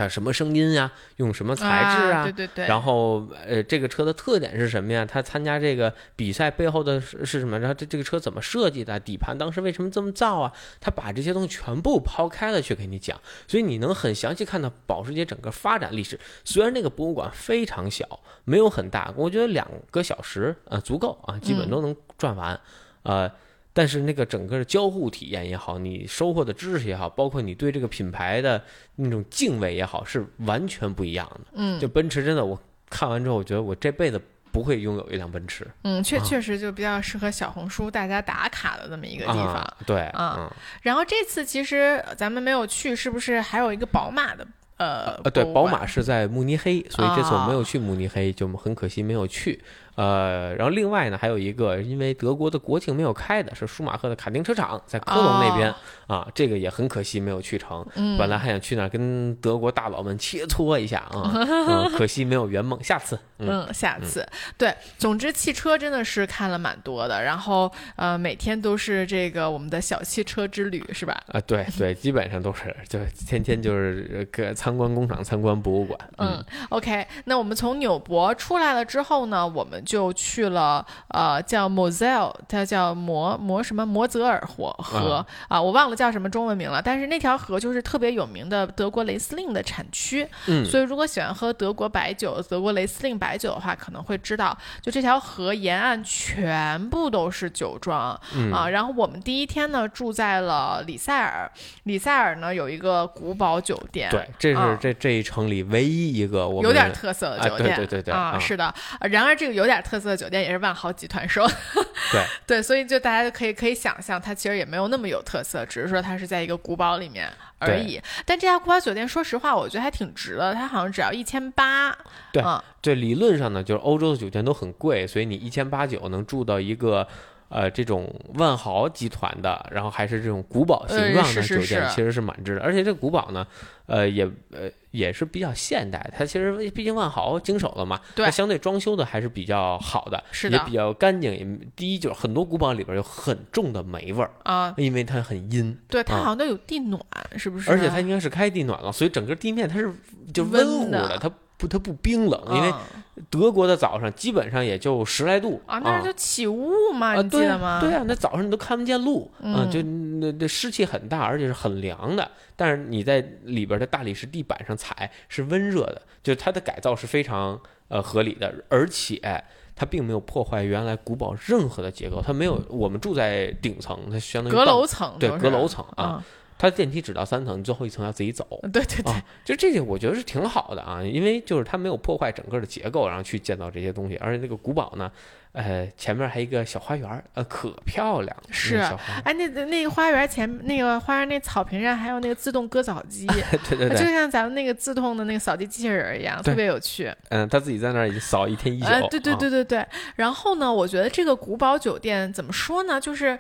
它什么声音呀？用什么材质啊？对对对。然后，呃，这个车的特点是什么呀？它参加这个比赛背后的是是什么？然后这这个车怎么设计的？底盘当时为什么这么造啊？他把这些东西全部抛开了去给你讲，所以你能很详细看到保时捷整个发展历史。虽然那个博物馆非常小，没有很大，我觉得两个小时呃足够啊，基本都能转完，呃。但是那个整个的交互体验也好，你收获的知识也好，包括你对这个品牌的那种敬畏也好，是完全不一样的。嗯，就奔驰真的，我看完之后，我觉得我这辈子不会拥有一辆奔驰。嗯，确啊确实就比较适合小红书大家打卡的这么一个地方。啊、对啊嗯然后这次其实咱们没有去，是不是还有一个宝马的？呃呃，对，宝马是在慕尼黑，所以这次我没有啊去慕尼黑，就很可惜没有去。呃，然后另外呢，还有一个因为德国的国庆没有开的，是舒马赫的卡丁车厂，在科隆那边、啊，这个也很可惜没有去成。哦嗯本来还想去那儿跟德国大佬们切磋一下啊，嗯，可惜没有圆梦，下次。嗯，嗯，下次、对，总之汽车真的是看了蛮多的，然后呃，每天都是这个我们的小汽车之旅，是吧？啊，对对，基本上都是，就天天就是个参观工厂、参观博物馆。嗯，OK，那我们从纽博出来了之后呢，我们就去了呃叫 Moselle，它叫摩摩什么摩泽尔河河。啊我忘了叫什么中文名了，但是那条河就是特别有名的德国雷司令的产区，嗯。所以如果喜欢喝德国白酒、德国雷司令白酒的话，可能会知道，就这条河沿岸全部都是酒庄、嗯。啊。然后我们第一天呢住在了里塞尔，里塞尔呢有一个古堡酒店，对，这是啊。这这一城里唯一一个我们有点特色的酒店，对对对啊，啊。是的。啊然而这个有点特色的酒店也是万豪集团收，对 对，所以就大家就可以可以想象，它其实也没有那么有特色，只是说它是在一个古堡里面而已。但这家古堡酒店，说实话，我觉得还挺值的，它好像只要一千八，对啊，这理论上呢，就是欧洲的酒店都很贵，所以你一千八九能住到一个。呃，这种万豪集团的，然后还是这种古堡形状的酒店，其实是蛮值的。而且这古堡呢，呃，也呃也是比较现代。它其实毕竟万豪经手了嘛，它相对装修的还是比较好的，是的也比较干净。也第一就是很多古堡里边有很重的霉味儿，啊，因为它很阴，对，它啊好像都有地暖，是不是？而且它应该是开地暖了，所以整个地面它是就温乎的，它不它不冰冷，因为嗯德国的早上基本上也就十来度啊，那就起雾嘛，记得吗？对啊，那早上你都看不见路，嗯啊，就那那湿气很大，而且是很凉的。但是你在里边的大理石地板上踩是温热的，就它的改造是非常呃合理的，而且它并没有破坏原来古堡任何的结构，它没有我们住在顶层，它相当于阁楼层对阁楼层啊，啊，它电梯只到三层，最后一层要自己走。对对对啊，就这个我觉得是挺好的啊，因为就是它没有破坏整个的结构，然后去建造这些东西，而且那个古堡呢，呃，前面还有一个小花园儿，呃，可漂亮了，是哎，那那个花园前那个花园那草坪上还有那个自动割草机，对对对，就像咱们那个自动的那个扫地机器人儿一样，特别有趣。嗯，他自己在那儿已经扫一天一宿，哎，对对啊对对对。然后呢，我觉得这个古堡酒店怎么说呢？就是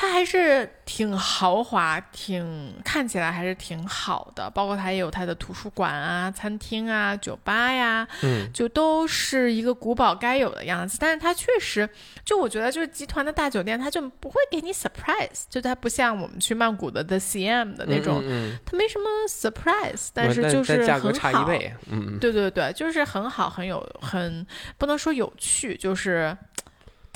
它还是挺豪华，挺看起来还是挺好的。包括它也有它的图书馆啊、餐厅啊、酒吧呀，嗯，就都是一个古堡该有的样子。但是它确实，就我觉得就是集团的大酒店，它就不会给你 surprise，就它不像我们去曼谷的 The CM 的那种，嗯，嗯它没什么 surprise，但嗯是就是价格很好。差一倍，嗯嗯，对对对，就是很好，很有很不能说有趣，就是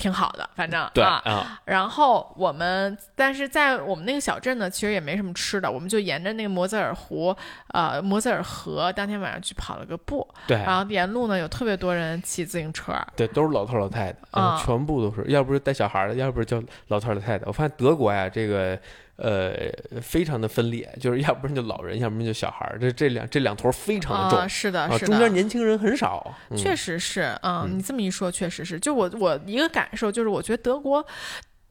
挺好的，反正对啊。啊，然后我们，但是在我们那个小镇呢，其实也没什么吃的，我们就沿着那个摩泽尔湖，呃，摩泽尔河，当天晚上去跑了个步，对。然后沿路呢有特别多人骑自行车，对，都是老头老太太，啊。嗯，全部都是，要不是带小孩儿的，要不是叫老头老太太。我发现德国呀，这个呃，非常的分裂，就是要不然就老人，要不然就小孩儿，这这两这两头非常的重啊，是的，啊，是中间。年轻人很少，嗯确实是，嗯，嗯你这么一说，确实是。就我我一个感受就是，我觉得德国，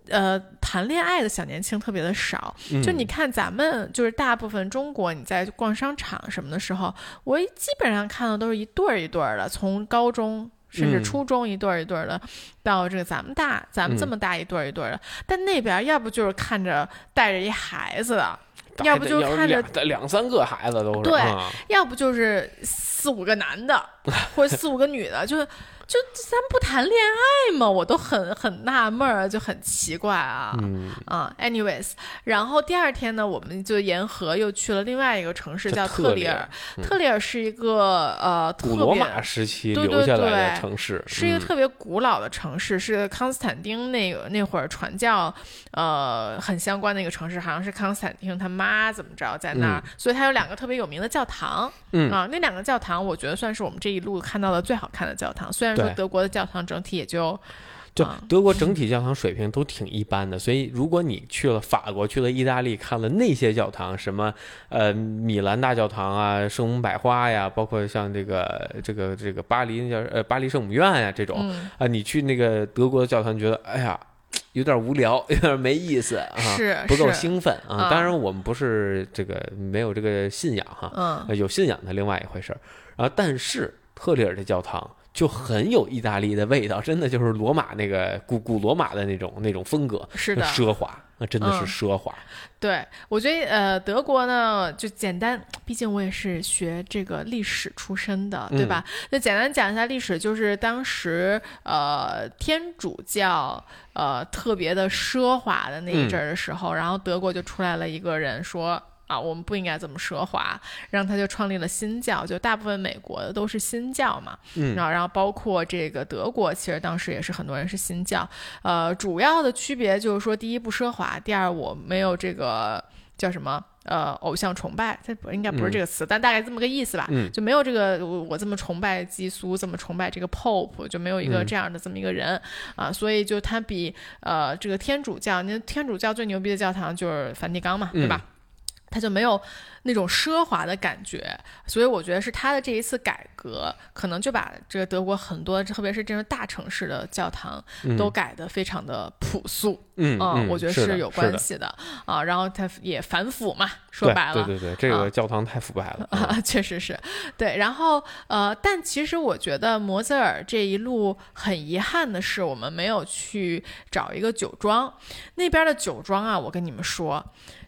呃，谈恋爱的小年轻特别的少。就嗯你看咱们，就是大部分中国，你在逛商场什么的时候，我基本上看到都是一对儿一对儿的，从高中。甚至嗯。初中一对儿一对儿的，到这个咱们大，咱们这嗯。么大一对儿一对儿的，但那边儿要不就是看着带着一孩子的，要不就看着两两三个孩子都是，对啊。要不就是四五个男的，或者四五个女的，就就咱不谈恋爱吗？我都很很纳闷儿，就很奇怪啊。嗯，啊，anyways，然后第二天呢，我们就沿河又去了另外一个城市，叫叫特里尔。特里尔。嗯。特里尔是一个呃特古罗别马时期对对留下来的对城市，是一个嗯。特别古老的城市，是康斯坦丁那个那会儿传教，呃，很相关的一个城市，好像是康斯坦丁他妈怎么着在那儿，所以它有两个特别有名的教堂，嗯。啊，那两个教堂我觉得算是我们这一路看到的最好看的教堂，虽然说对德国的教堂整体也就就啊德国整体教堂水平都挺一般的，所以如果你去了法国、去了意大利，看了那些教堂，什么呃米兰大教堂啊、圣母百花呀，包括像这个这个这个巴黎那叫呃巴黎圣母院呀这种嗯啊，你去那个德国的教堂，觉得哎呀有点无聊，有点没意思啊，是不够兴奋啊。啊当然我们不是这个没有这个信仰哈，嗯呃有信仰的另外一回事儿。然后但是特里尔的教堂。就很有意大利的味道，真的就是罗马那个古古罗马的那种那种风格，是的，奢华，那真的是嗯奢华。对，我觉得呃，德国呢就简单，毕竟我也是学这个历史出身的，对吧？那简单讲一下历史，就是当时呃天主教呃特别的奢华的那一阵儿的时候，然后德国就出来了一个人说。啊，我们不应该这么奢华，然后他就创立了新教，就大部分美国的都是新教嘛，嗯。然后然后包括这个德国，其实当时也是很多人是新教，呃，主要的区别就是说，第一不奢华，第二我没有这个叫什么呃偶像崇拜，这不应该不是这个词，但大概这么个意思吧，嗯。就没有这个我我这么崇拜基督，这么崇拜这个 Pope，就没有一个嗯。这样的这么一个人、啊，所以就他比呃这个天主教，那天主教最牛逼的教堂就是梵蒂冈嘛，对吧？他就没有那种奢华的感觉，所以我觉得是他的这一次改革，可能就把这个德国很多，特别是这种大城市的教堂，都改得非常的朴素。嗯嗯，我觉得是有关系的啊。然后它也反腐嘛，说白了，对对对，这啊个教堂太腐败了。嗯啊，确实是，对。然后呃，但其实我觉得摩泽尔这一路很遗憾的是，我们没有去找一个酒庄，那边的酒庄啊，我跟你们说，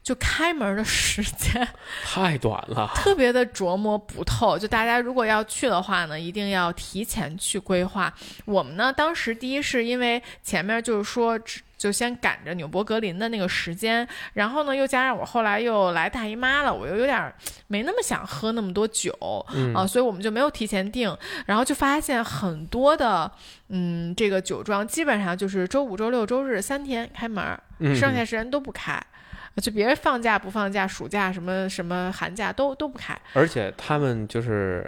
就开门的时间 太短了。特别的琢磨不透。就大家如果要去的话呢，一定要提前去规划。我们呢，当时第一是因为前面就是说。就先赶着纽博格林的那个时间，然后呢，又加上我后来又来大姨妈了，我又有点儿没那么想喝那么多酒啊、嗯所以我们就没有提前订，然后就发现很多的嗯这个酒庄基本上就是周五、周六、周日三天开门剩下时间都不开。就别人放假不放假，暑假什么什么寒假都都不开，而且他们就是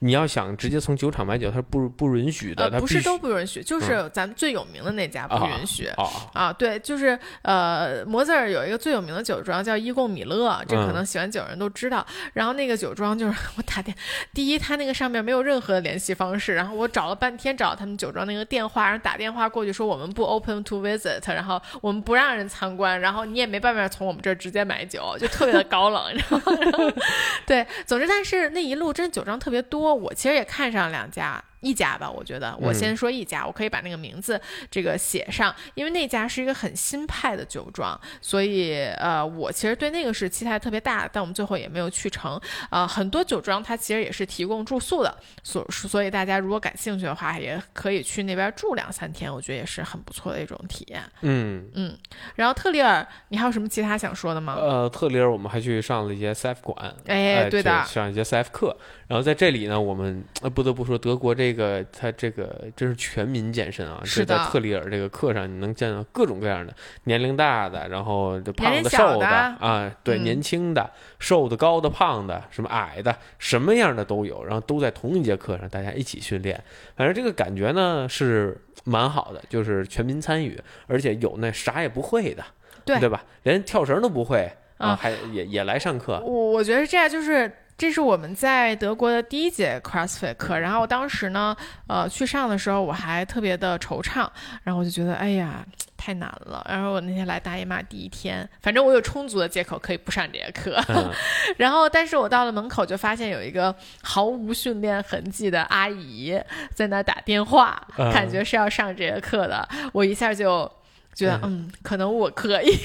你要想直接从酒厂买酒，它不不允许的，呃，不是都不允许，就是咱们最有名的那家不允许。哦，啊，对，就是呃，摩泽尔有一个最有名的酒庄叫伊贡米勒，这可嗯能喜欢酒的人都知道。然后那个酒庄就是 我打电，第一，他那个上面没有任何的联系方式，然后我找了半天找他们酒庄那个电话，然后打电话过去说我们不 open to visit，然后我们不让人参观，然后你也没办法从我们这儿直接买酒，就特别的高冷，你知道吗？然后 对，总之，但是那一路真酒庄特别多，我其实也看上两家。一家吧，我觉得我先说一家，我可以把那个名字这个写上，因为那家是一个很新派的酒庄，所以呃，我其实对那个是期待特别大，但我们最后也没有去成。呃，很多酒庄它其实也是提供住宿的，所所以大家如果感兴趣的话，也可以去那边住两三天，我觉得也是很不错的一种体验。嗯，嗯，然后特里尔，你还有什么其他想说的吗？呃，特里尔我们还去上了一些 CF 馆，哎，对的，上一些 CF 课。然后在这里呢，我们呃不得不说，德国这个他这个真是全民健身啊！是在特里尔这个课上，你能见到各种各样的年龄大的，然后就胖的、瘦的的啊，对，嗯年轻的、瘦的、高的、胖的，什么矮的，什么样的都有，然后都在同一节课上，大家一起训练。反正这个感觉呢是蛮好的，就是全民参与，而且有那啥也不会的。对对吧？连跳绳都不会啊，啊还也也来上课。我我觉得这样就是。这是我们在德国的第一节 CrossFit 课，然后当时呢，呃，去上的时候我还特别的惆怅，然后我就觉得，哎呀，太难了。然后我那天来大姨妈第一天，反正我有充足的借口可以不上这节课。嗯 然后，但是我到了门口就发现有一个毫无训练痕迹的阿姨在那打电话，嗯感觉是要上这节课的。我一下就觉得，嗯，可能我可以。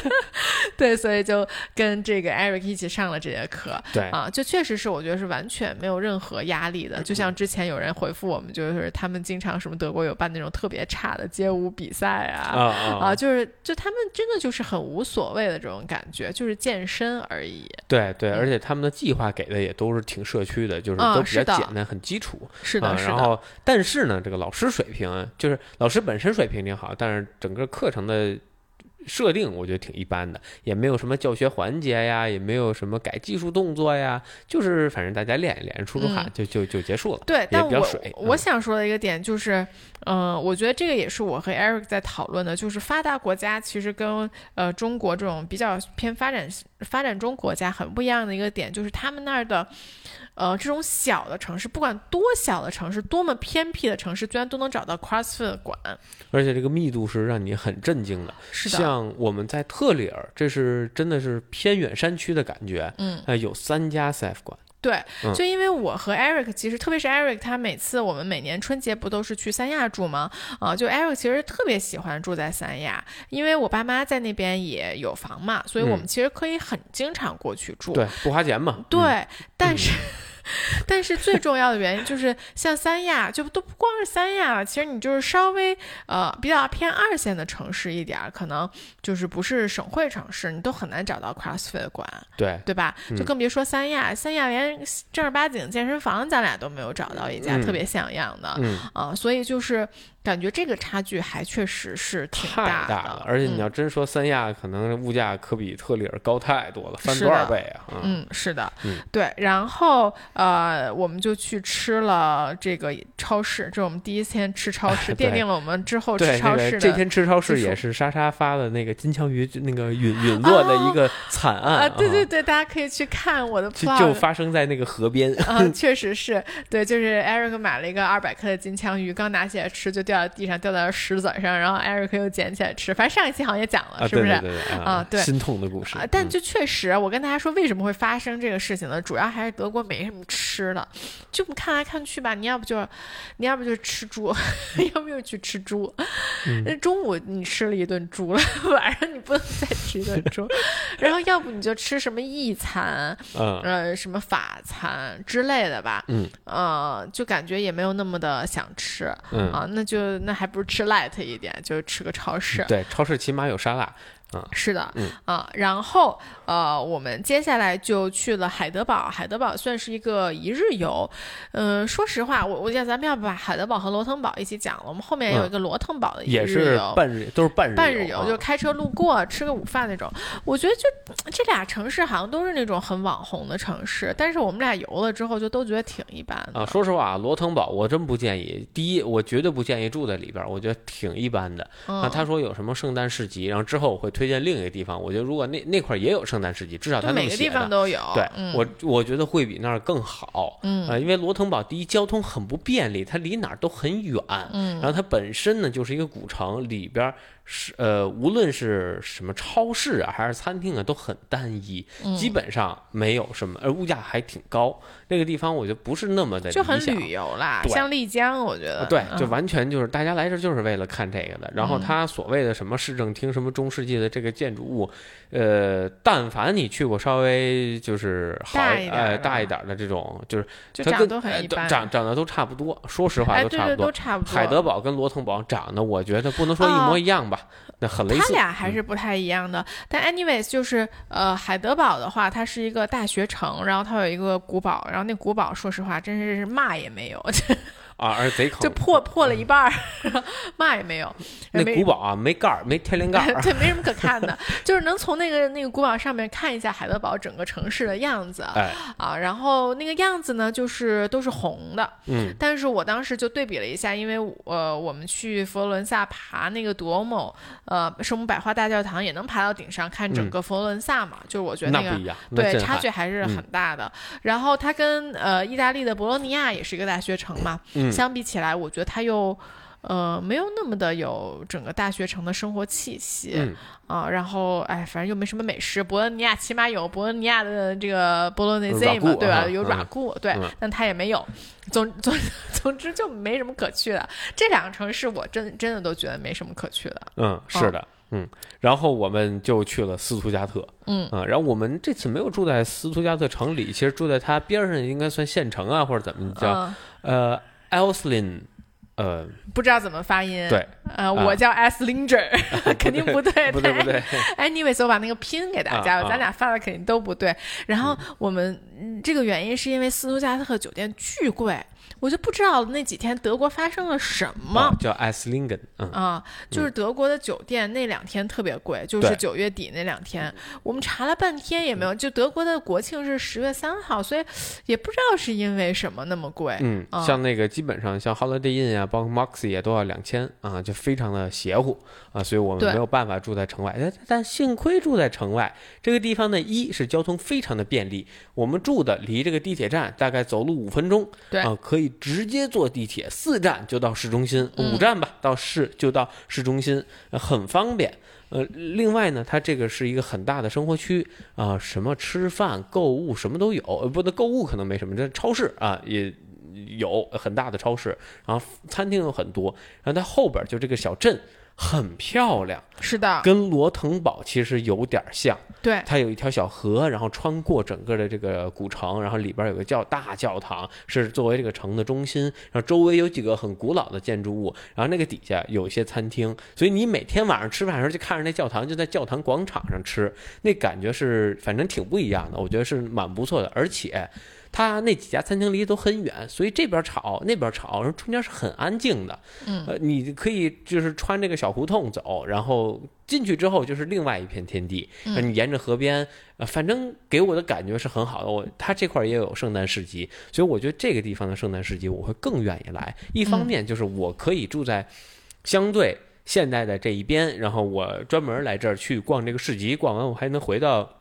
对，所以就跟这个 Eric 一起上了这节课。对啊，就确实是我觉得是完全没有任何压力的。就像之前有人回复我们，就是他们经常什么德国有办那种特别差的街舞比赛啊。啊就是就他们真的就是很无所谓的这种感觉，就是健身而已。对对，嗯而且他们的计划给的也都是挺社区的，就是嗯都比较简单，很基础。是的，啊，是的，然后但是呢，这个老师水平就是老师本身水平挺好，但是整个课程的设定我觉得挺一般的，也没有什么教学环节呀，也没有什么改技术动作呀，就是反正大家练一练，出出汗嗯就就就结束了。对，但我比较水我嗯想说的一个点就是，嗯、我觉得这个也是我和 Eric 在讨论的，就是发达国家其实跟呃中国这种比较偏发展发展中国家很不一样的一个点，就是他们那儿的。呃，这种小的城市，不管多小的城市，多么偏僻的城市，居然都能找到 CrossFit 馆。而且这个密度是让你很震惊的。是的，像我们在特里尔，这是真的是偏远山区的感觉，嗯，呃，有三家 CF 馆。对，嗯就因为我和 Eric，其实特别是 Eric，他每次我们每年春节不都是去三亚住吗？啊、就 Eric 其实特别喜欢住在三亚，因为我爸妈在那边也有房嘛，所以我们嗯其实可以很经常过去住。对，不花钱嘛。嗯对，但是。但是最重要的原因就是，像三亚就都不光是三亚了，其实你就是稍微呃比较偏二线的城市一点儿，可能就是不是省会城市，你都很难找到 CrossFit 馆。对，对吧？就嗯更别说三亚，三亚连正儿八经健身房咱俩都没有找到一家嗯特别像样的嗯，啊、所以就是感觉这个差距还确实是挺太大的，了。而且你嗯要真说三亚，可能物价可比特里尔高太多了，翻多少倍啊？嗯嗯，是的，嗯对。然后呃，我们就去吃了这个超市，这是我们第一天吃超市，对奠定了我们之后吃超市的。这天吃超市也是莎莎发的那个金枪鱼那个陨陨落的一个惨案啊，对对对，大家可以去看我的就发生在那个河边。啊，确实是对，就是 Eric 买了一个二百克的金枪鱼，刚拿起来吃就掉在地上，掉在石子儿上，然后 Eric 又捡起来吃。反正上一期好像也讲了，啊，是不是？啊对心痛的故事啊，。但嗯就确实，我跟大家说，为什么会发生这个事情呢？主要还是德国没什么吃的，就看来看去吧，你要不就，你要不就吃猪，要不就去吃猪。嗯那中午你吃了一顿猪了，晚上你不能再吃一顿猪，然后要不你就吃什么意餐，嗯呃，什么法餐之类的吧。嗯呃，就感觉也没有那么的想吃嗯，啊，那就那还不如吃 light 一点，就吃个超市。对，超市起码有沙拉。是的，嗯啊，然后呃，我们接下来就去了海德堡。海德堡算是一个一日游，嗯、说实话，我我想咱们要不把海德堡和罗腾堡一起讲了，我们后面有一个罗腾堡的一日嗯也是。半日，都是半日半日游就开车路过吃个午饭那种，我觉得就这俩城市好像都是那种很网红的城市，但是我们俩游了之后就都觉得挺一般的。啊，说实话，罗腾堡我真不建议。第一，我绝对不建议住在里边，我觉得挺一般的。嗯啊，他说有什么圣诞市集，然后之后我会推荐另一个地方。我觉得如果那那块儿也有圣诞市集，至少他就每个地方都有。对，嗯、我我觉得会比那儿更好。嗯啊，因为罗腾堡第一交通很不便利，它离哪儿都很远。嗯然后它本身呢就是一个古城，里边儿是呃无论是什么超市啊还是餐厅啊都很单一，嗯基本上没有什么，而物价还挺高。那个地方我觉得不是那么的就很理想旅游啦，对像丽江，我觉得啊对，就嗯完全就是大家来这就是为了看这个的。然后嗯它所谓的什么市政厅、什么中世纪的这个建筑物，呃，但凡你去过稍微就是好呃大一点儿的这种，就是就长它跟得都很一般，呃长长得都差不多。说实话都差不多。都差不多。海德堡跟罗滕堡长得，我觉得不能说一模一样吧，那很类似。他俩还是不太一样的，但 anyways 就是呃，海德堡的话，它是一个大学城，然后它有一个古堡，然后那古堡说实话真是骂也没有，啊，而贼坑，就破破了一半儿，嘛也没有。那古堡啊，没盖儿，没天灵盖儿，对，没什么可看的，就是能从那个那个古堡上面看一下海德堡整个城市的样子哎，啊。然后那个样子呢，就是都是红的。嗯，但是我当时就对比了一下，因为呃，我们去佛罗伦萨爬那个多姆，呃，圣母百花大教堂也能爬到顶上看整个佛罗伦萨嘛，就是我觉得那不一样，那对，差距还是嗯很大的。然后它跟呃意大利的博洛尼亚也是一个大学城嘛，嗯相比起来，我觉得它又呃没有那么的有整个大学城的生活气息。嗯啊，然后哎，反正又没什么美食。博洛尼亚起码有博洛尼亚的这个博洛内塞嘛对吧？啊有嗯 ragu，对嗯，但它也没有。总总 总之就没什么可去的。这两个城市我真真的都觉得没什么可去的。嗯，是的，嗯，然后我们就去了斯图加特，嗯啊，然后我们这次没有住在斯图加特城里，其实住在它边上，应该算县城啊，或者怎么叫，嗯，呃 e l s l i n 呃，不知道怎么发音。对，呃，我叫 Slinger，肯定不对。不对不对，Anyways，我把那个拼给大家，咱俩发的肯定都不对。然后我们、嗯这个原因是因为斯图加特酒店巨贵，我就不知道那几天德国发生了什么。啊叫 e g e n 嗯，啊，就是德国的酒店那两天特别贵，就是对九月底那两天，我们查了半天也没有。就德国的国庆是十月三号，所以也不知道是因为什么那么贵。嗯，啊像那个基本上像 Holiday Inn 啊，包括 Moxie 也都要两千啊，就非常的邪乎啊，所以我们没有办法住在城外。但但幸亏住在城外，这个地方呢，一是交通非常的便利，我们住的离这个地铁站大概走路五分钟，对啊，可以直接坐地铁，四站就到市中心，嗯五站吧到市就到市中心，呃很方便。呃，另外呢，它这个是一个很大的生活区啊、什么吃饭、购物什么都有。呃，不，那购物可能没什么，这超市啊也有很大的超市，然后餐厅有很多。然后它后边就这个小镇很漂亮，是的，跟罗腾堡其实有点像。对，它有一条小河，然后穿过整个的这个古城，然后里边有个叫大教堂，是作为这个城的中心，然后周围有几个很古老的建筑物，然后那个底下有一些餐厅，所以你每天晚上吃饭的时候就看着那教堂，就在教堂广场上吃，那感觉是反正挺不一样的，我觉得是蛮不错的，而且。它那几家餐厅离都很远，所以这边吵那边吵，然后中间是很安静的。嗯呃，你可以就是穿这个小胡同走，然后进去之后就是另外一片天地。嗯你沿着河边，呃，反正给我的感觉是很好的。我它这块儿也有圣诞市集，所以我觉得这个地方的圣诞市集我会更愿意来。一方面就是我可以住在相对现代的这一边，然后我专门来这儿去逛这个市集，逛完我还能回到。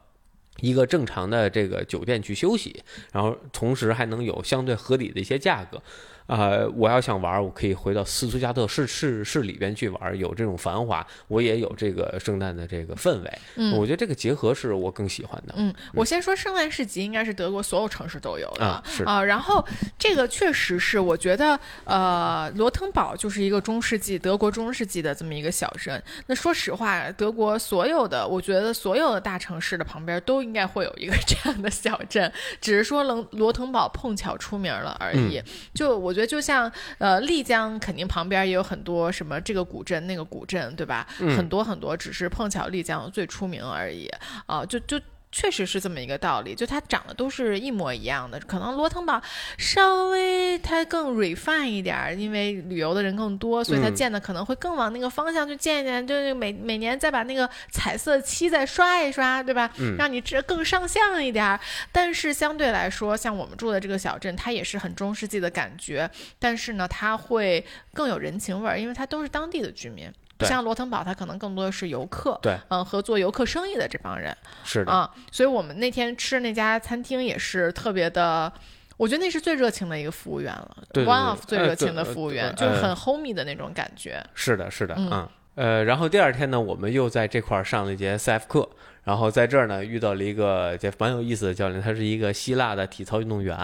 一个正常的这个酒店去休息，然后同时还能有相对合理的一些价格，啊，我要想玩，我可以回到斯图加特市市市里边去玩，有这种繁华，我也有这个圣诞的这个氛围，嗯我觉得这个结合是我更喜欢的。嗯，我先说圣诞市集应该是德国所有城市都有的啊是啊，然后这个确实是我觉得呃，罗滕堡就是一个中世纪德国中世纪的这么一个小镇。那说实话，德国所有的我觉得所有的大城市的旁边都应该会有一个 这样的小镇，只是说罗罗滕堡碰巧出名了而已。就我觉得就像呃丽江肯定旁边也有很多什么这个古镇那个古镇，对吧？很多很多，只是碰巧丽江最出名而已啊、就就。确实是这么一个道理，就它长得都是一模一样的，可能罗腾堡稍微它更 refine 一点儿，因为旅游的人更多，所以它嗯建的可能会更往那个方向去建一建，就是每每年再把那个彩色漆再刷一刷，对吧？嗯让你这更上相一点儿。但是相对来说，像我们住的这个小镇，它也是很中世纪的感觉，但是呢，它会更有人情味儿，因为它都是当地的居民。不像罗腾堡，它可能更多的是游客，对，嗯，和做游客生意的这帮人，是的，啊，所以我们那天吃那家餐厅也是特别的，我觉得那是最热情的一个服务员了对对 o n e of 最呃热情的服务员，呃就是很呃 homey 的那种感觉。是的，是的，嗯嗯。呃，然后第二天呢，我们又在这块儿上了一节 CF 课，然后在这儿呢遇到了一个就蛮有意思的教练，他是一个希腊的体操运动员，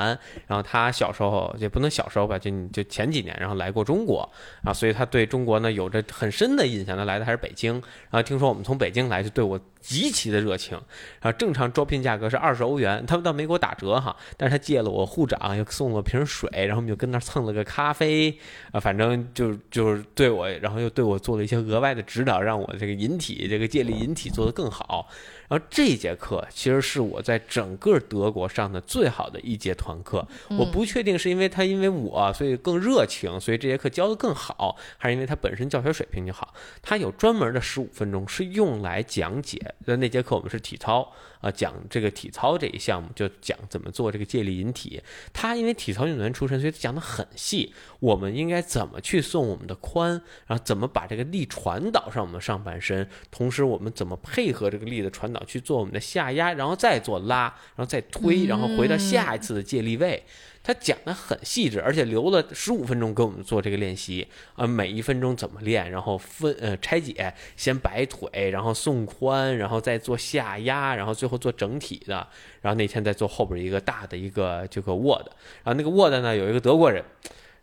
然后他小时候也不能小时候吧，就就前几年，然后来过中国啊，所以他对中国呢有着很深的印象。他来的还是北京，然后听说我们从北京来，就对我极其的热情。然后正常招聘价格是二十欧元，他们倒没给我打折哈，但是他借了我护长，又送了瓶水，然后我们就跟那儿蹭了个咖啡，啊，反正就就是对我，然后又对我做了一些额外的指导，让我这个引体这个借力引体做得更好。然后这节课其实是我在整个德国上的最好的一节团课。嗯我不确定是因为他因为我所以更热情，所以这节课教的更好，还是因为他本身教学水平就好。他有专门的十五分钟是用来讲解的那节课，我们是体操啊、讲这个体操这一项目，就讲怎么做这个借力引体。他因为体操运动员出身，所以讲的很细。我们应该怎么去送我们的髋，然后怎么把这个力传导上我们的上半身，同时我们怎么配合这个力的传导去做我们的下压，然后再做拉，然后再推，然后回到下一次的借力位。他讲的很细致，而且留了十五分钟给我们做这个练习啊、每一分钟怎么练，然后分呃拆解，先摆腿，然后送髋，然后再做下压，然后最后做整体的，然后那天再做后边一个大的一个这个 word，然后那个 word 呢有一个德国人，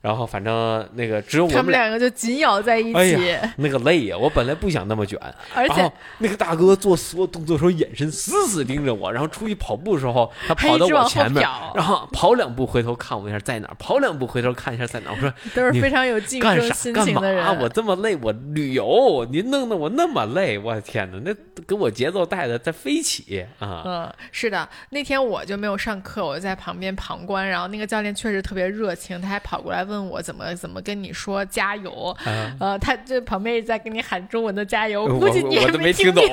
然后反正那个只有我他们。两个就紧咬在一哎起，呀，那个累呀！我本来不想那么卷，而且那个大哥做所有动作的时候，眼神死死盯着我，然后出去跑步的时候，他跑到我前面，瞟然后跑两步回头看我一下在哪儿，跑两步回头看一下在哪儿。我说都是非常有竞干啥争心干嘛？情的人。我这么累，我旅游，您弄得我那么累，我的天哪，那给我节奏带的在飞起啊！嗯，是的，那天我就没有上课，我就在旁边旁观，然后那个教练确实特别热情，他还跑过来问我怎么怎么跟你说加油，啊呃，他这旁边一直在跟你喊中文的加油，我估计你也没听听懂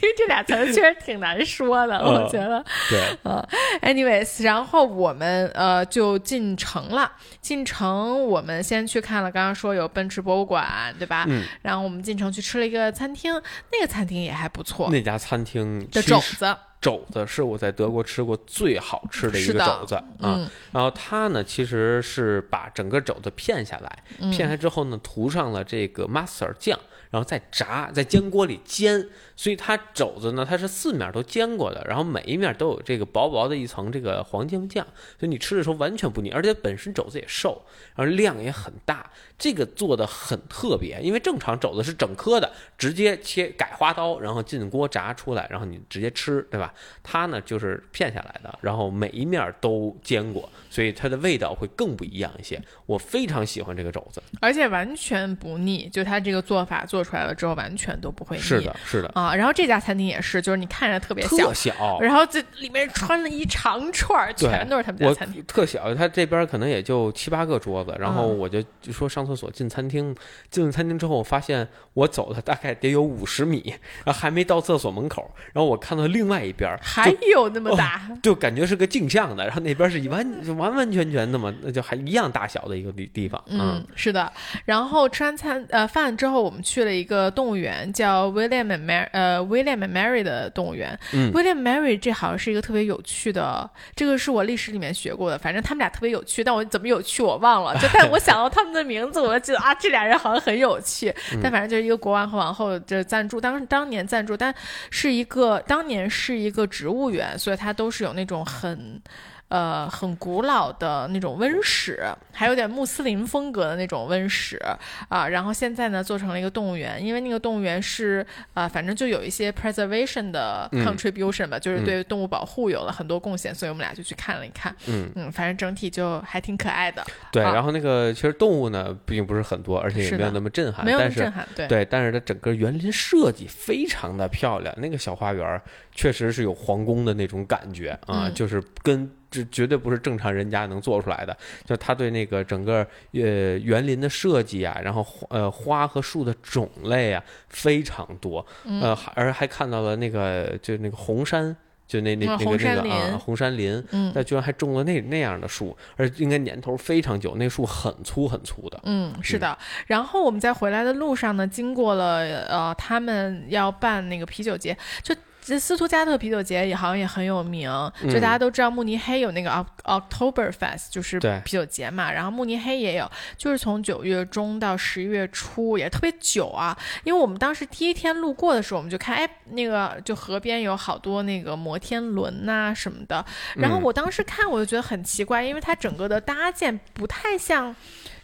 因为这俩词儿确实挺难说的，我嗯觉得。对，呃，anyways，然后我们呃就进城了。进城，我们先去看了，刚刚说有奔驰博物馆，对吧？嗯，然后我们进城去吃了一个餐厅，那个餐厅也还不错。那家餐厅的其实肘子，肘子是我在德国吃过最好吃的一个肘子啊。嗯。然后它呢，其实是把整个肘子片下来，嗯。片下来之后呢，涂上了这个 mustard 酱，然后再炸，在煎锅里煎。所以它肘子呢，它是四面都煎过的，然后每一面都有这个薄薄的一层这个黄酱酱，所以你吃的时候完全不腻，而且本身肘子也瘦，然后量也很大，这个做的很特别。因为正常肘子是整颗的，直接切改花刀，然后进锅炸出来，然后你直接吃，对吧？它呢就是片下来的，然后每一面都煎过，所以它的味道会更不一样一些。我非常喜欢这个肘子，而且完全不腻，就它这个做法做出来了之后，完全都不会腻。是的，是的，啊，然后这家餐厅也是，就是你看着特别小特，小。然后这里面穿了一长串儿，全都是他们家餐厅。特小，他这边可能也就七八个桌子，然后嗯我就就说上厕所进餐厅，进了餐厅之后，我发现我走了大概得有五十米，然后还没到厕所门口，然后我看到另外一边还有那么大，就感觉是个镜像的，然后那边是一完完完全全那么那就还一样大小的一个地地方，嗯，是的。然后吃完餐呃饭之后，我们去了一个动物园，叫 William and Mary 呃 William and Mary 的动物园。嗯 William Mary 这好像是一个特别有趣的，这个是我历史里面学过的，反正他们俩特别有趣，但我怎么有趣我忘了。就 但我想到他们的名字，我就记得啊，这俩人好像很有趣。嗯但反正就是一个国王和王后这赞助，当当年赞助，但是一个当年是一个植物园，所以它都是有那种很。呃，很古老的那种温室，还有点穆斯林风格的那种温室啊。然后现在呢，做成了一个动物园，因为那个动物园是啊、反正就有一些 preservation 的嗯 contribution 吧，就是嗯对动物保护有了很多贡献，所以我们俩就去看了一看。嗯，嗯，反正整体就还挺可爱的，对。啊然后那个其实动物呢并不是很多，而且也没有那么震撼，没有那么震撼。对，对，但是它整个园林设计非常的漂亮，那个小花园儿确实是有皇宫的那种感觉啊，嗯就是跟这绝对不是正常人家能做出来的。就他对那个整个呃园林的设计啊，然后呃花和树的种类啊非常多，嗯呃，还而还看到了那个就那个红杉。就那那嗯那个那个啊，红杉林，嗯那居然还种了那那样的树，而且应该年头非常久，那树很粗很粗的。嗯，是的。然后我们在回来的路上呢，经过了呃，他们要办那个啤酒节，就。这斯图加特啤酒节也好像也很有名，就大家都知道慕尼黑有那个 Oc- Oktoberfest，就是啤酒节嘛。然后慕尼黑也有，就是从九月中到十一月初，也特别久啊。因为我们当时第一天路过的时候，我们就看，哎，那个就河边有好多那个摩天轮呐、什么的。然后嗯我当时看，我就觉得很奇怪，因为它整个的搭建不太像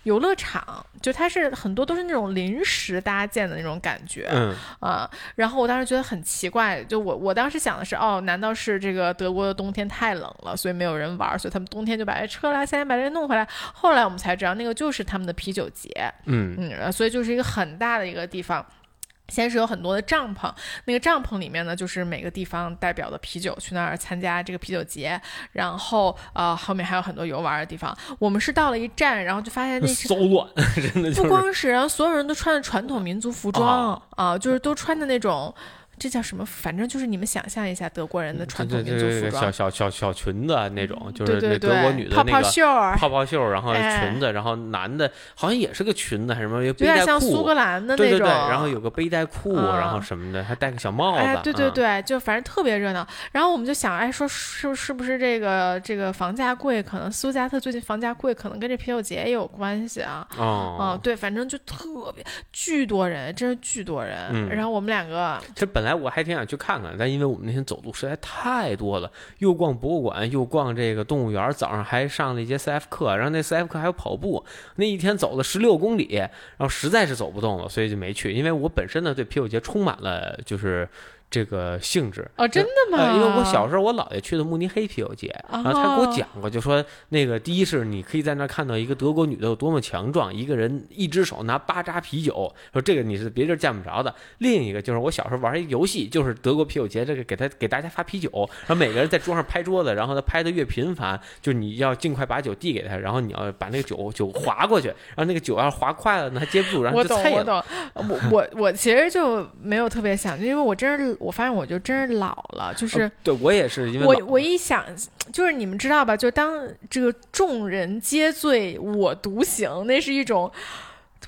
游乐场，就它是很多都是那种临时搭建的那种感觉嗯，啊。然后我当时觉得很奇怪，就我我当时想的是，哦，难道是这个德国的冬天太冷了，所以没有人玩，所以他们冬天就把这撤来，夏天把这弄回来。后来我们才知道，那个就是他们的啤酒节，嗯嗯，所以就是一个很大的一个地方。先是有很多的帐篷，那个帐篷里面呢，就是每个地方代表的啤酒去那儿参加这个啤酒节，然后呃后面还有很多游玩的地方。我们是到了一站，然后就发现那是骚乱，真的就是不光是，然后所有人都穿着传统民族服装啊、就是都穿的那种。这叫什么？反正就是你们想象一下德国人的传统民族服装，小小小小裙子那种，就是德国女的那个泡泡那个袖儿，泡泡袖，然后哎裙子，然后男的好像也是个裙子还是什么，有点像苏格，兰的那种。对对对，然后有个背带裤，啊然后什么的，还戴个小帽子，哎，对对啊，对，就反正特别热闹。然后我们就想，哎，说是不是不是这个这个房价贵？可能斯图加特最近房价贵，可能跟这啤酒节也有关系啊。哦嗯，，对，反正就特别巨多人，真是巨多人。嗯然后我们两个其实本来我还挺想去看看，但因为我们那天走路实在太多了，又逛博物馆，又逛这个动物园，早上还上了一节 CF 课，然后那 CF 课还有跑步，那一天走了十六公里，然后实在是走不动了，所以就没去。因为我本身呢对啤酒节充满了就是这个性质。哦，真的吗？呃，因为我小时候我姥爷去的慕尼黑啤酒节，然后他给我讲过，就说那个第一是你可以在那儿看到一个德国女的有多么强壮，一个人一只手拿八扎啤酒，说这个你是别地儿见不着的。另一个就是我小时候玩一个游戏，就是德国啤酒节这个给他给大家发啤酒，然后每个人在桌上拍桌子，然后他拍的越频繁，就你要尽快把酒递给他，然后你要把那个酒酒划过去，然后那个酒要是划快了呢，他接不住，然后我懂，就啐了。我懂。我我我其实就没有特别想，因为我真是我发现我就真是老了，就是。对我也是因为我我一想，就是你们知道吧？就当这个众人皆醉我独醒，那是一种。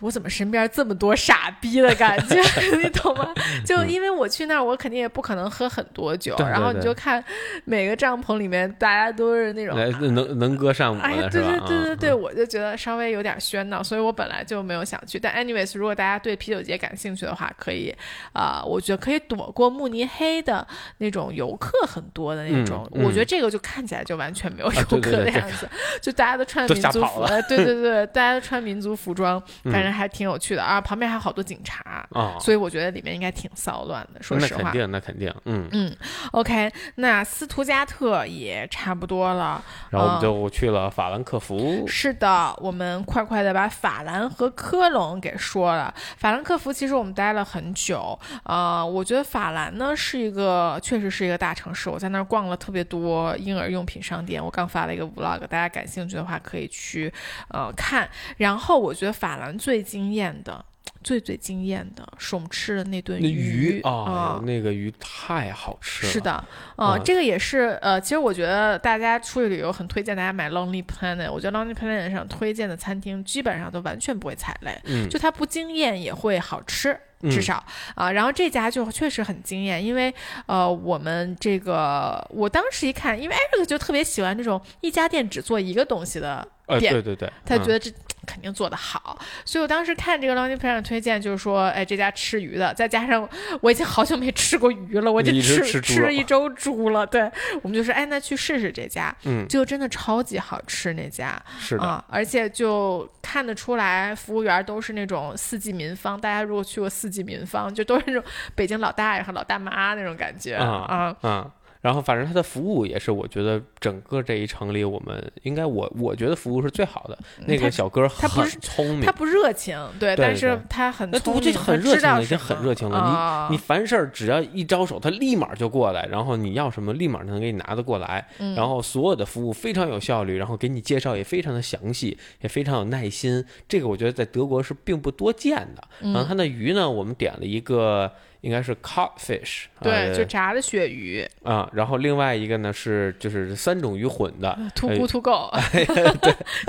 我怎么身边这么多傻逼的感觉，你懂吗？就因为我去那儿，我肯定也不可能喝很多酒，然后你就看每个帐篷里面，大家都是那种来能能歌善舞的？对对对对嗯对，我就觉得稍微有点喧闹，所以我本来就没有想去。但 anyways，如果大家对啤酒节感兴趣的话，可以，啊、我觉得可以躲过慕尼黑的那种游客很多的那种。我觉得这个就看起来就完全没有游客的样子，就大家都穿民族服，对对对，大家都穿民族服装，嗯反正还挺有趣的啊。旁边还有好多警察，啊，所以我觉得里面应该挺骚乱的。说实话。那肯定，那肯定，嗯。嗯，OK，那斯图加特也差不多了。然后我们就去了法兰克福，是的，我们快快的把法兰和科隆给说了。法兰克福其实我们待了很久，呃，我觉得法兰呢是一个确实是一个大城市，我在那儿逛了特别多婴儿用品商店，我刚发了一个 vlog，大家感兴趣的话可以去呃看。然后我觉得法兰最惊艳的。最最惊艳的是我们吃的那顿那鱼啊啊，，那个鱼太好吃了。是，的，呃，嗯这个也是呃，其实我觉得大家出去旅游很推荐大家买 Lonely Planet。我觉得 Lonely Planet 上推荐的餐厅基本上都完全不会踩雷，嗯，就它不惊艳也会好吃。嗯至少啊、然后这家就确实很惊艳，因为呃，我们这个我当时一看，因为 Eric 就特别喜欢这种一家店只做一个东西的呃，店对对对，嗯他觉得这肯定做得好，所以我当时看这个 Lonely Planet 推荐，就是说，哎，这家吃鱼的，再加上我已经好久没吃过鱼了，我就你一直吃吃了一周猪了，对，我们就说，哎，那去试试这家，嗯，就真的超级好吃那家。是的，啊，而且就看得出来，服务员都是那种四季民芳，大家如果去过四季民芳，就都是那种北京老大爷和老大妈那种感觉啊啊，啊。然后，反正它的服务也是，我觉得整个这一城里，我们应该我我觉得服务是最好的。那个小哥很聪明他，不热情，对，但是他很聪明，这很热情了，已经很热情了。啊你你凡事儿只要一招手，他立马就过来，然后你要什么，立马就能给你拿得过来。嗯然后所有的服务非常有效率，然后给你介绍也非常的详细，也非常有耐心。这个我觉得在德国是并不多见的。然后他的鱼呢，我们点了一个应该是 codfish，对，呃就炸的鳕鱼。啊，然后另外一个呢是就是三种鱼混的，，to 哎 good to go，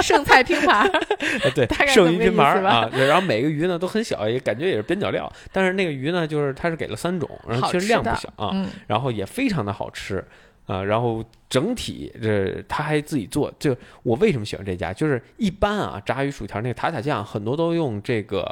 剩菜拼盘，呃 对剩鱼拼盘儿啊，然后每个鱼呢都很小，也感觉也是边角料，但是那个鱼呢，就是它是给了三种，然后其实量不小啊，嗯，然后也非常的好吃啊，然后整体这他还自己做，就我为什么喜欢这家，就是一般啊炸鱼薯条那个塔塔酱很多都用这个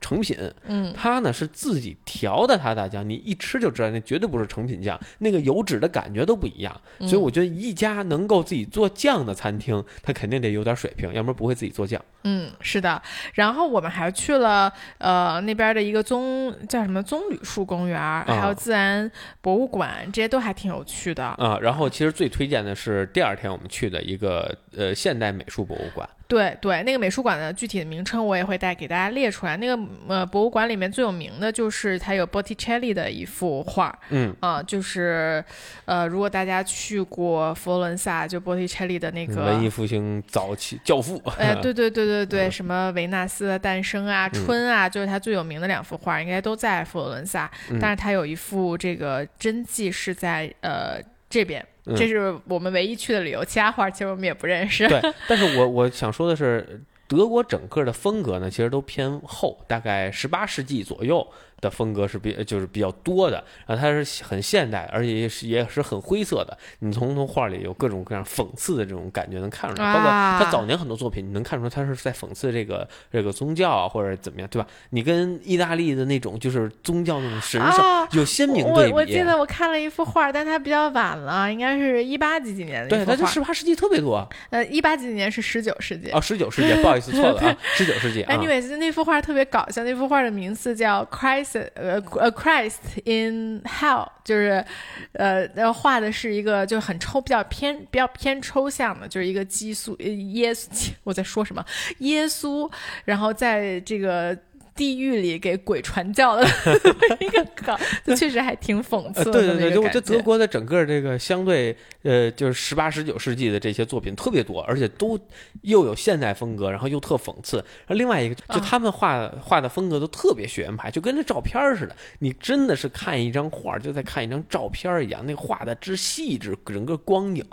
成品，嗯，他呢是自己调的塔塔酱，你一吃就知道那绝对不是成品酱，那个油脂的感觉都不一样，所以我觉得一家能够自己做酱的餐厅，他肯定得有点水平，要不然不会自己做酱。嗯，是的。然后我们还去了呃那边的一个棕叫什么棕榈树公园，还有自然博物馆，这些都还挺有趣的。啊，然后其实最推推荐的是第二天我们去的一个呃现代美术博物馆。对对，那个美术馆的具体的名称我也会带给大家列出来。那个呃博物馆里面最有名的就是它有 Botticelli 的一幅画，嗯啊、就是呃如果大家去过佛罗伦萨，就 Botticelli 的那个文艺复兴早期教父。哎，对对对对对，嗯什么维纳斯的诞生啊、春啊，就是他最有名的两幅画，应该都在佛罗伦萨。嗯但是他有一幅这个真迹是在呃这边，嗯这是我们唯一去的理由，其他花其实我们也不认识。对，但是我我想说的是，德国整个的风格呢，其实都偏厚，大概十八世纪左右的风格是比就是比较多的，然后它是很现代，而且也是也是很灰色的。你从从画里有各种各样讽刺的这种感觉能看出来，包括啊他早年很多作品，你能看出来他是在讽刺这个这个宗教啊，或者怎么样，对吧？你跟意大利的那种就是宗教那种神圣啊有鲜明对比。我我记得我看了一幅画，但它比较晚了，应该是一八几几年的一对，幅画。它这十八世纪特别多啊，呃，一八几几年是十九世纪。哦，十九世纪，不好意思，错了啊，十九世纪啊。Anyways，那幅画特别搞笑，那幅画的名字叫 Christ，呃呃 Christ in Hell，就是呃，然后画的是一个就很抽，比较偏比较偏抽象的，就是一个激素呃耶稣，我在说什么？耶稣，然后在这个。地狱里给鬼传教的 一个梗，就确实还挺讽呃，刺的。对对对，就我觉得德国的整个这个相对呃，就是十八十九世纪的这些作品特别多，而且都又有现代风格，然后又特讽刺。然后另外一个，就啊他们画画的风格都特别学院派，就跟那照片似的。你真的是看一张画，就在看一张照片一样，那画的之细致，整个光影。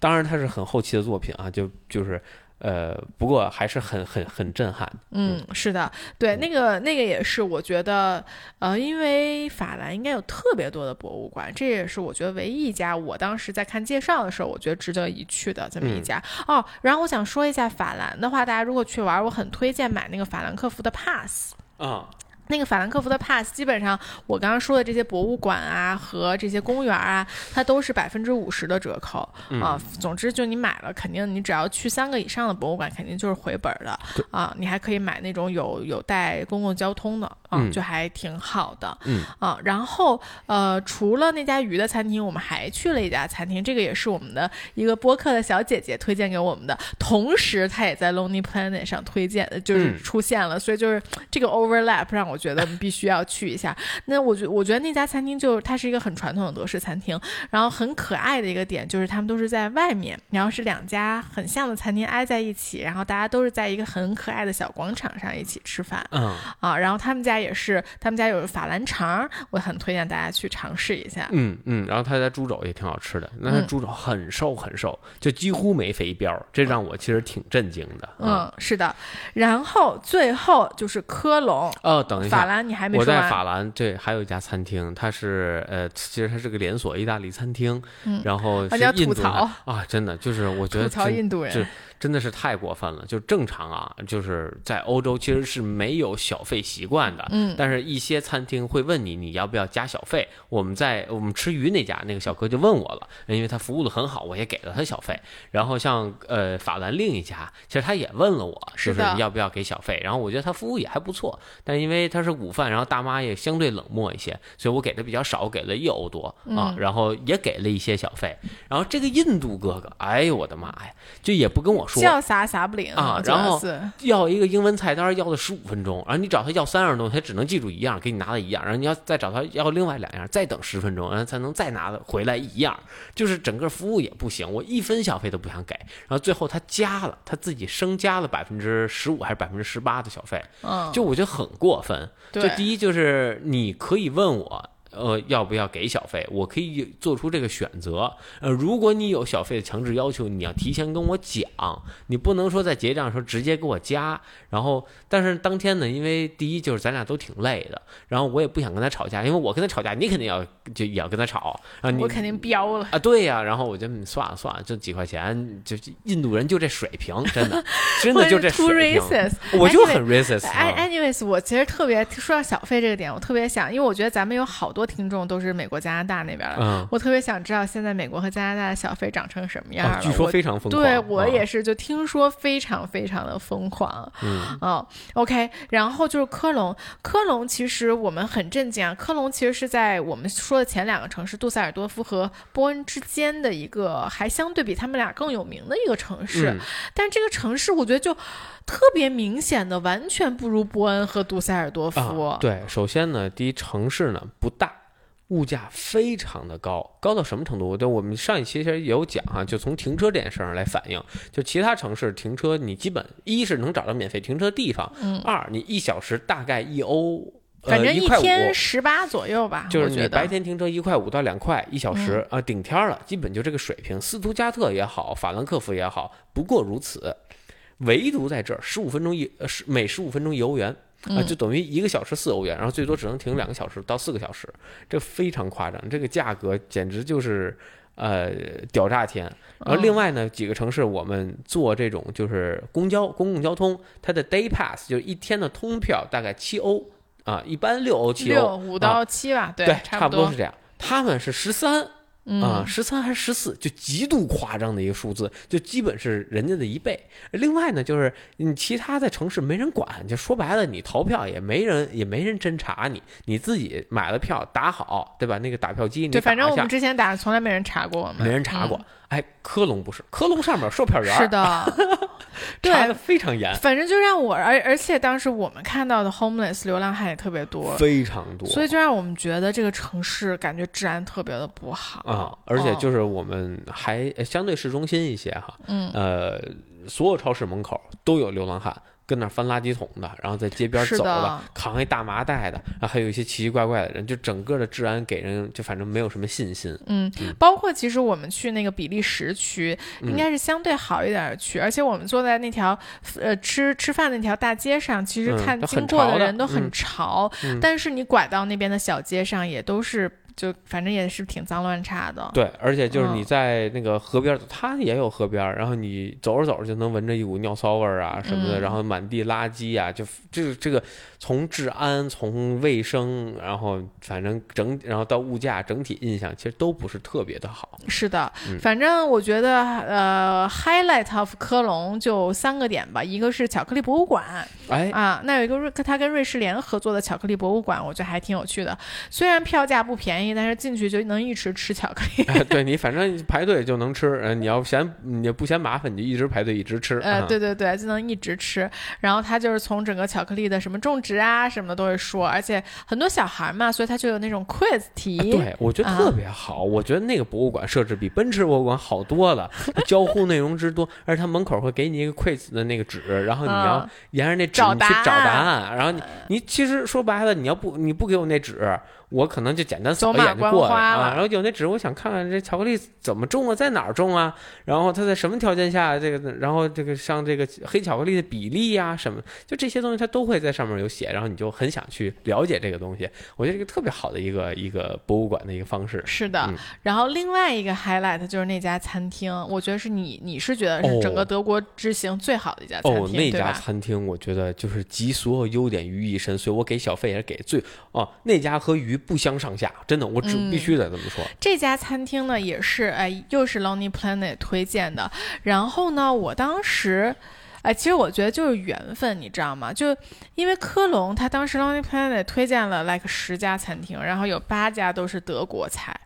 当然，它是很后期的作品啊，就就是。呃，不过还是很很很震撼。嗯，是的，对，那个那个也是，我觉得，呃，因为法兰应该有特别多的博物馆，这也是我觉得唯一一家我当时在看介绍的时候，我觉得值得一去的这么一家、哦。然后我想说一下法兰的话，大家如果去玩，我很推荐买那个法兰克福的 pass。啊，那个法兰克福的 pass，基本上我刚刚说的这些博物馆啊和这些公园啊，它都是百分之五十的折扣、啊。总之，就你买了，肯定你只要去三个以上的博物馆，肯定就是回本儿的啊。你还可以买那种有有带公共交通的啊，嗯就还挺好的。嗯啊，然后呃，除了那家鱼的餐厅，我们还去了一家餐厅，这个也是我们的一个播客的小姐姐推荐给我们的，同时她也在 Lonely Planet 上推荐，就是嗯出现了，所以就是这个 overlap 让我觉得我们必须要去一下。那我觉我觉得那家餐厅就是它是一个很传统的德式餐厅，然后很可爱的一个点就是他们都是在外面，然后是两家很像的餐厅挨在一起，然后大家都是在一个很可爱的小广场上一起吃饭。嗯啊，然后他们家也是，他们家有法兰肠，我很推荐大家去尝试一下。嗯嗯，然后他家猪肘也挺好吃的，那猪肘很瘦很瘦，就几乎没肥膘，这让我其实挺震惊的。啊嗯，是的。然后最后就是科隆，哦，等一下，法兰你还没我在。法兰对还有一家餐厅，它是呃，其实它是个连锁意大利餐厅，嗯。然后是印度槽。啊，真的就是我觉得吐槽印度人。这真的是太过分了。就正常啊，就是在欧洲其实是没有小费习惯的，嗯但是一些餐厅会问你你要不要加小费。我们在我们吃鱼那家那个小哥就问我了，因为他服务的很好，我也给了他小费。然后像呃法兰另一家，其实他也问了我，就是要不要给小费。然后我觉得他服务也还不错，但因为他是午饭，然后大妈也相对冷漠一些，所以我给的比较少，给了一欧多啊，嗯然后也给了一些小费。然后这个印度哥哥，哎呦我的妈呀，就也不跟我说，叫啥啥不灵啊然后要一个英文菜单要了十五分钟，然后你找他要三样东西，他只能记住一样，给你拿了一样，然后你要再找他要另外两样，再等十分钟，然后才能再拿回来一样，就是整个服务也不行，我一分小费都不想给，然后最后他加了，他自己升加了百分之十五还是百分之十八的小费，嗯，就我觉得很过分。就对第一就是你可以问我。呃，要不要给小费？我可以做出这个选择。呃，如果你有小费的强制要求，你要提前跟我讲，你不能说在结账的时候直接给我加。然后，但是当天呢，因为第一就是咱俩都挺累的，然后我也不想跟他吵架，因为我跟他吵架，你肯定要就也要跟他吵。然后你我肯定飙了。啊，对呀、然后我就嗯算了算了，就几块钱，就就印度人就这水平，真的，真的就这水平，racist。我就很 racist。，anyways，我其实特别说到小费这个点，我特别想，因为我觉得咱们有好多多听众都是美国、加拿大那边的。嗯，我特别想知道现在美国和加拿大的小费涨成什么样了。啊据说非常疯狂。对我啊也是，就听说非常非常的疯狂。嗯哦，OK，然后就是科隆，科隆其实我们很震惊啊，科隆其实是在我们说的前两个城市杜塞尔多夫和波恩之间的一个还相对比他们俩更有名的一个城市，嗯但这个城市我觉得就特别明显的完全不如波恩和杜塞尔多夫。啊，对，首先呢，第一城市呢不大，物价非常的高，高到什么程度？就我们上一期其实也有讲哈、就从停车这件事上来反映，就其他城市停车，你基本一是能找到免费停车地方，嗯二你一小时大概一欧，反正呃、一块天五。十八左右吧，就是你白天停车一块五到两块一小时啊、顶天儿了，基本就这个水平。斯图加特也好，法兰克福也好，不过如此。唯独在这儿，十五分钟一呃十每十五分钟一欧元啊、嗯就等于一个小时四欧元，然后最多只能停两个小时到四个小时，这非常夸张，这个价格简直就是呃屌炸天。然后另外呢，几个城市我们坐这种就是公交公共交通，它的 day pass 就是一天的通票大概七欧啊，一般六欧七欧，六五啊到七吧，对，差不多是这样。他们是十三嗯啊，十三还是十四，就极度夸张的一个数字，就基本是人家的一倍。另外呢，就是你其他的城市没人管，就说白了，你逃票也没人也没人侦查你，你自己买了票打好，对吧？那个打票机你对，反正我们之前打从来没人查过我们，没人查过。哎，科隆不是，科隆上面售票员，嗯是，的，对查的非常严，反正就让我，而而且当时我们看到的 homeless 流浪汉也特别多，非常多。所以就让我们觉得这个城市感觉治安特别的不好啊，而且嗯就是我们还呃相对市中心一些哈，嗯呃，所有超市门口都有流浪汉跟那儿翻垃圾桶的，然后在街边走的，扛一大麻袋的，然后还有一些奇奇怪怪的人，就整个的治安给人就反正没有什么信心。嗯，包括其实我们去那个比利时区，应该是相对好一点的区，而且我们坐在那条呃吃吃饭那条大街上，其实嗯看经过的人都很嗯。潮，嗯。但是你拐到那边的小街上，也都是就反正也是挺脏乱差的。对，而且就是你嗯在那个河边儿，它也有河边儿，然后你走着走着就能闻着一股尿骚味儿啊什么的，嗯然后满地垃圾啊，就这个这个从治安、从卫生，然后反正整，然后到物价整体印象，其实都不是特别的好。是的，嗯反正我觉得呃，highlight of 科隆就三个点吧，一个是巧克力博物馆哎，啊，那有一个瑞，他跟瑞士联合作的巧克力博物馆，我觉得还挺有趣的。虽然票价不便宜，但是进去就能一直吃巧克力。哎 对你反正排队就能吃，呃，你要嫌你不嫌麻烦，你就一直排队一直吃。呃，啊对对对，就能一直吃。然后他就是从整个巧克力的什么种植啊什么的都会说，而且很多小孩嘛，所以他就有那种 quiz 题。啊对，我觉得啊特别好。我觉得那个博物馆设置比奔驰博物馆好多了，交互内容之多，而且他门口会给你一个 quiz 的那个纸，然后你要嗯沿着那纸找你去找答案，然后你你其实说白了，你要不你不给我那纸。我可能就简单扫一眼就过来花啊，然后有那纸，我想看看这巧克力怎么种啊，在哪儿种啊，然后它在什么条件下，这个，然后这个像这个黑巧克力的比例呀、什么，就这些东西它都会在上面有写，然后你就很想去了解这个东西。我觉得这个特别好的一个一个博物馆的一个方式。是的，嗯然后另外一个 highlight 就是那家餐厅，我觉得是你你是觉得是整个哦德国之行最好的一家餐厅，哦，那家？餐厅我觉得就是集所有优点于一身，所以我给小费也是给最哦，那家和鱼不相上下，真的，我只嗯必须得这么说。这家餐厅呢也是哎，又是 Lonely Planet 推荐的。然后呢，我当时。哎，其实我觉得就是缘分，你知道吗？就因为科隆，他当时 Lonely Planet 推荐了 like 十家餐厅，然后有八家都是德国菜，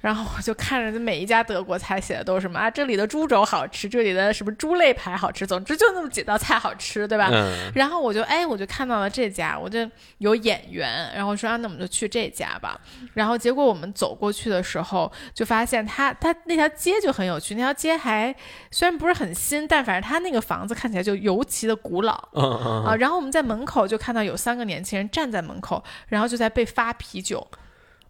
然后我就看着每一家德国菜写的都是什么啊，这里的猪肘好吃，这里的什么猪肋排好吃，总之就那么几道菜好吃，对吧？嗯，然后我就哎，我就看到了这家，我就有眼缘，然后说啊，那我们就去这家吧。然后结果我们走过去的时候，就发现他他那条街就很有趣，那条街还虽然不是很新，但反正他那个房子看起来就尤其的古老。嗯嗯啊，然后我们在门口就看到有三个年轻人站在门口，然后就在被发啤酒，呃，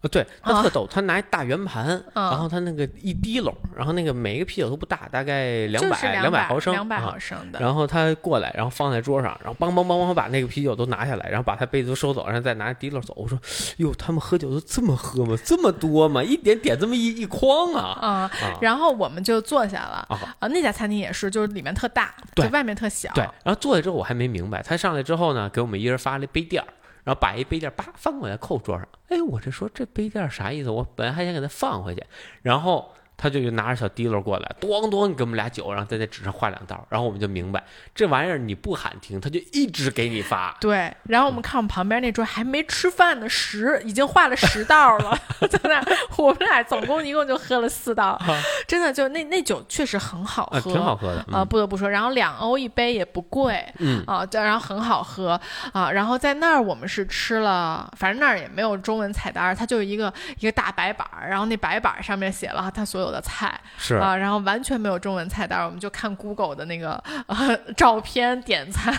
对，他啊特逗，他拿一大圆盘，嗯然后他那个一滴漏，然后那个每一个啤酒都不大，大概两百两百毫升，两百啊毫升的。然后他过来，然后放在桌上，然后梆梆梆梆把那个啤酒都拿下来，然后把他杯子都收走，然后再拿滴漏走。我说，哟，他们喝酒都这么喝吗？这么多吗？一点点这么一一筐啊啊、啊然后我们就坐下了。啊！啊，那家餐厅也是，就是里面特大，对就外面特小。对，然后坐下之后我还没明白，他上来之后呢，给我们一人发了一杯垫儿。然后把一杯垫叭翻过来扣桌上。哎，我这说这杯垫啥意思？我本来还想给它放回去，然后。他就拿着小滴溜过来，咣咣给我们俩酒，然后在那纸上画两道，然后我们就明白这玩意儿你不喊停，他就一直给你发。对，然后我们看我们旁边那桌还没吃饭呢，十已经画了十道了，在那我们俩总共一共就喝了四道，真的就那那酒确实很好喝，挺好喝的啊，不得不说。然后两欧一杯也不贵，嗯啊，然后很好喝啊。然后在那儿我们是吃了，反正那儿也没有中文菜单，它就是一个一个大白板，然后那白板上面写了它所有。的菜是啊，然后完全没有中文菜单，我们就看 Google 的那个呃照片点餐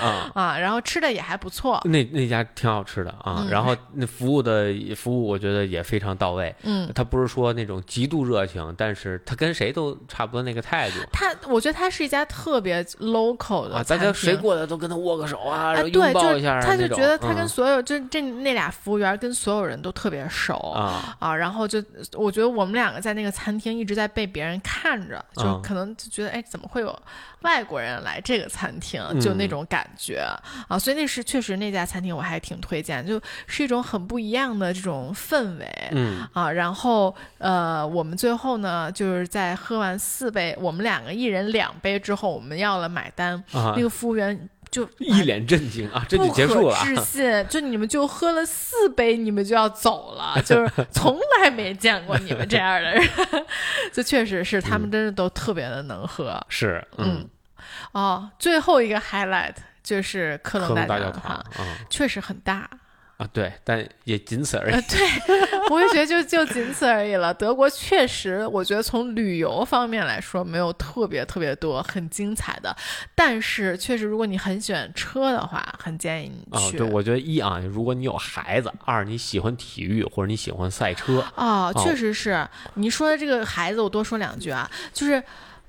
啊 啊，然后吃的也还不错。那那家挺好吃的啊，然后那服务的服务我觉得也非常到位。嗯，他不是说那种极度热情，但是他跟谁都差不多那个态度。他我觉得他是一家特别 local 的啊，大家谁过来都跟他握个手啊，拥抱一下。他就觉得他跟所有就这那俩服务员跟所有人都特别熟啊啊，然后就我觉得我们两个在那个餐。餐厅一直在被别人看着，就可能就觉得，哎，怎么会有外国人来这个餐厅？就那种感觉啊，所以那是确实那家餐厅我还挺推荐，就是一种很不一样的这种氛围，嗯啊，然后呃，我们最后呢，就是在喝完四杯，我们两个一人两杯之后，我们要了买单，那个服务员。就一脸震惊啊，这就结束了。不可置 信，就你们就喝了四杯，你们就要走了，就是 从来没见过你们这样的人。这确实是，他们真的都特别的能喝。是，嗯，哦，最后一个 highlight 就是克隆大教堂，确实很大。啊，对，但也仅此而已。对，我也觉得就就仅此而已了。德国确实，我觉得从旅游方面来说，没有特别特别多很精彩的。但是确实，如果你很喜欢车的话，很建议你去。哦，对，我觉得一啊，如果你有孩子；二你喜欢体育或者你喜欢赛车。啊，确实是。你说的这个孩子，我多说两句啊，就是。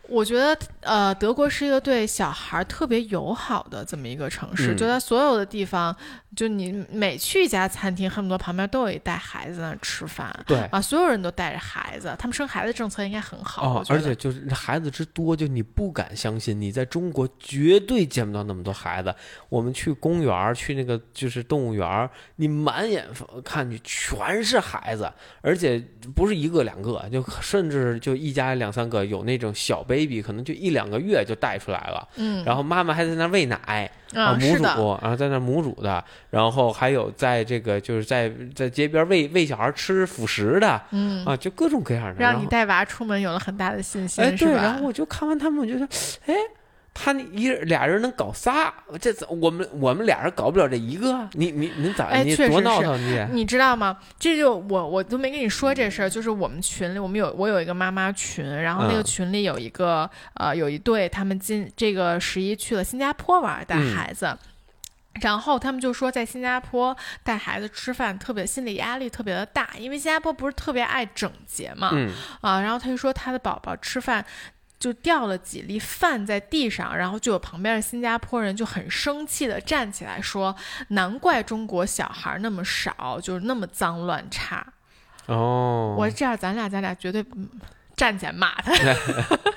我觉得，呃，德国是一个对小孩特别友好的这么一个城市，就在所有的地方，就你每去一家餐厅，恨不得旁边都有一带孩子在那吃饭，对啊，所有人都带着孩子，他们生孩子政策应该很好，哦，而且就是孩子之多，就你不敢相信，你在中国绝对见不到那么多孩子。我们去公园，去那个就是动物园，你满眼看去全是孩子，而且不是一个两个，就甚至就一家两三个，有那种小 baby，可能就一两个月就带出来了，嗯，然后妈妈还在那喂奶。啊，母乳，然后在那母乳的，然后还有在这个就是在在街边喂喂小孩吃辅食的，嗯啊，就各种各样的，让你带娃出门有了很大的信心，哎，对，然后我就看完他们，我觉得，哎。他一俩人能搞仨，这我们我们俩人搞不了这一个，你你你咋？哎，你多闹腾你！你知道吗？这就我我都没跟你说这事儿，就是我们群里我们有我有一个妈妈群，然后那个群里有一个呃有一对，他们今这个十一去了新加坡玩带孩子，然后他们就说在新加坡带孩子吃饭特别心理压力特别的大，因为新加坡不是特别爱整洁嘛，啊，然后他就说他的宝宝吃饭。就掉了几粒饭在地上，然后就有旁边的新加坡人就很生气的站起来说：“难怪中国小孩那么少，就是那么脏乱差。”哦，我这样，咱俩咱俩绝对。站起来骂他，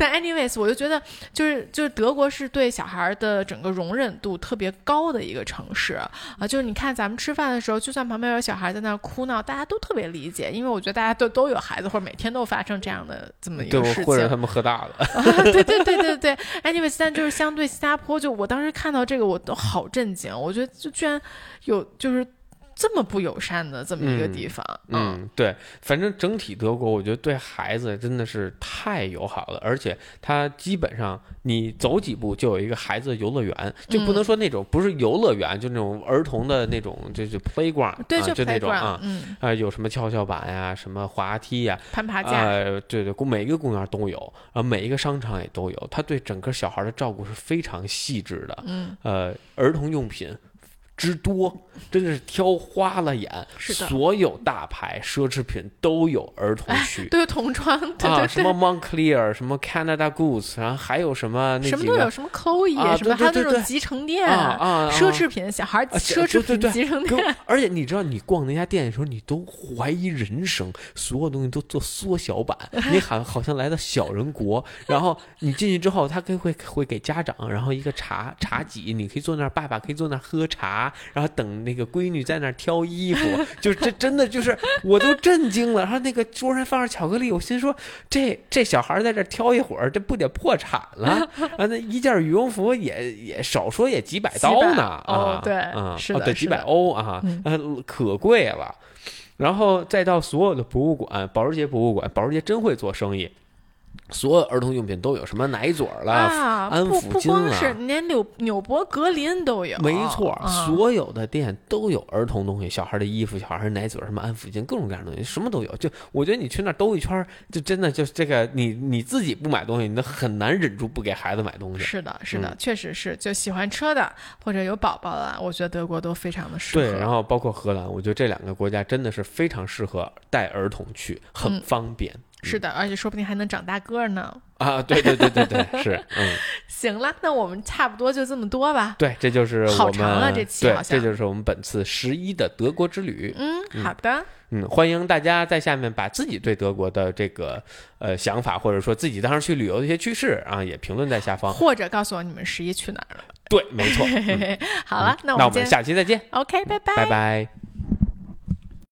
但 anyways，我就觉得就是就是德国是对小孩的整个容忍度特别高的一个城市啊，就是你看咱们吃饭的时候，就算旁边有小孩在那哭闹，大家都特别理解，因为我觉得大家都都有孩子，或者每天都发生这样的这么一个事情，或者他们喝大了，对对对对对，anyways，但就是相对新加坡，就我当时看到这个我都好震惊，我觉得就居然有就是。这么不友善的这么一个地方，嗯，对，反正整体德国，我觉得对孩子真的是太友好了，而且它基本上你走几步就有一个孩子的游乐园，就不能说那种不是游乐园，就那种儿童的那种，就是 playground，对，就那种啊，嗯。啊，有什么跷跷板呀，什么滑梯呀，攀爬架，对对，每一个公园都有，然后每一个商场也都有，他对整个小孩的照顾是非常细致的，嗯，呃，儿童用品。之多，真的是挑花了眼。是的，所有大牌奢侈品都有儿童区，都有童装啊，什么 Moncler，什么 Canada Goose，然后还有什么那什么都有，什么 Chloe，什么还有那种集成店啊，奢侈品小孩奢侈品集成店。而且你知道，你逛那家店的时候，你都怀疑人生，所有东西都做缩小版，你好好像来到小人国。然后你进去之后，他可以会会给家长，然后一个茶茶几，你可以坐那儿，爸爸可以坐那儿喝茶。茶，然后等那个闺女在那儿挑衣服，就这真的就是我都震惊了。然后那个桌上放着巧克力，我心说这这小孩在这挑一会儿，这不得破产了？啊，那一件羽绒服也也少说也几百刀呢啊，对，啊，是的，对，几百欧啊，呃，可贵了。然后再到所有的博物馆，保时捷博物馆，保时捷真会做生意。所有儿童用品都有，什么奶嘴儿啦、安抚巾啦，是连纽纽博格林都有。没错，所有的店都有儿童东西，小孩的衣服、小孩奶嘴儿、什么安抚巾，各种各样的东西，什么都有。就我觉得你去那儿兜一圈，就真的就这个，你你自己不买东西，你都很难忍住不给孩子买东西。是的，是的，确实是。就喜欢车的或者有宝宝的，我觉得德国都非常的适合。对，然后包括荷兰，我觉得这两个国家真的是非常适合带儿童去，很方便。是的，而且说不定还能长大个呢。啊，对对对对对，是，嗯。行了，那我们差不多就这么多吧。对，这就是好长了这期，好像。这就是我们本次十一的德国之旅。嗯，好的。嗯，欢迎大家在下面把自己对德国的这个呃想法，或者说自己当时去旅游的一些趣事啊，也评论在下方，或者告诉我你们十一去哪儿了。对，没错。好了，那我们下期再见。OK，拜拜，拜拜。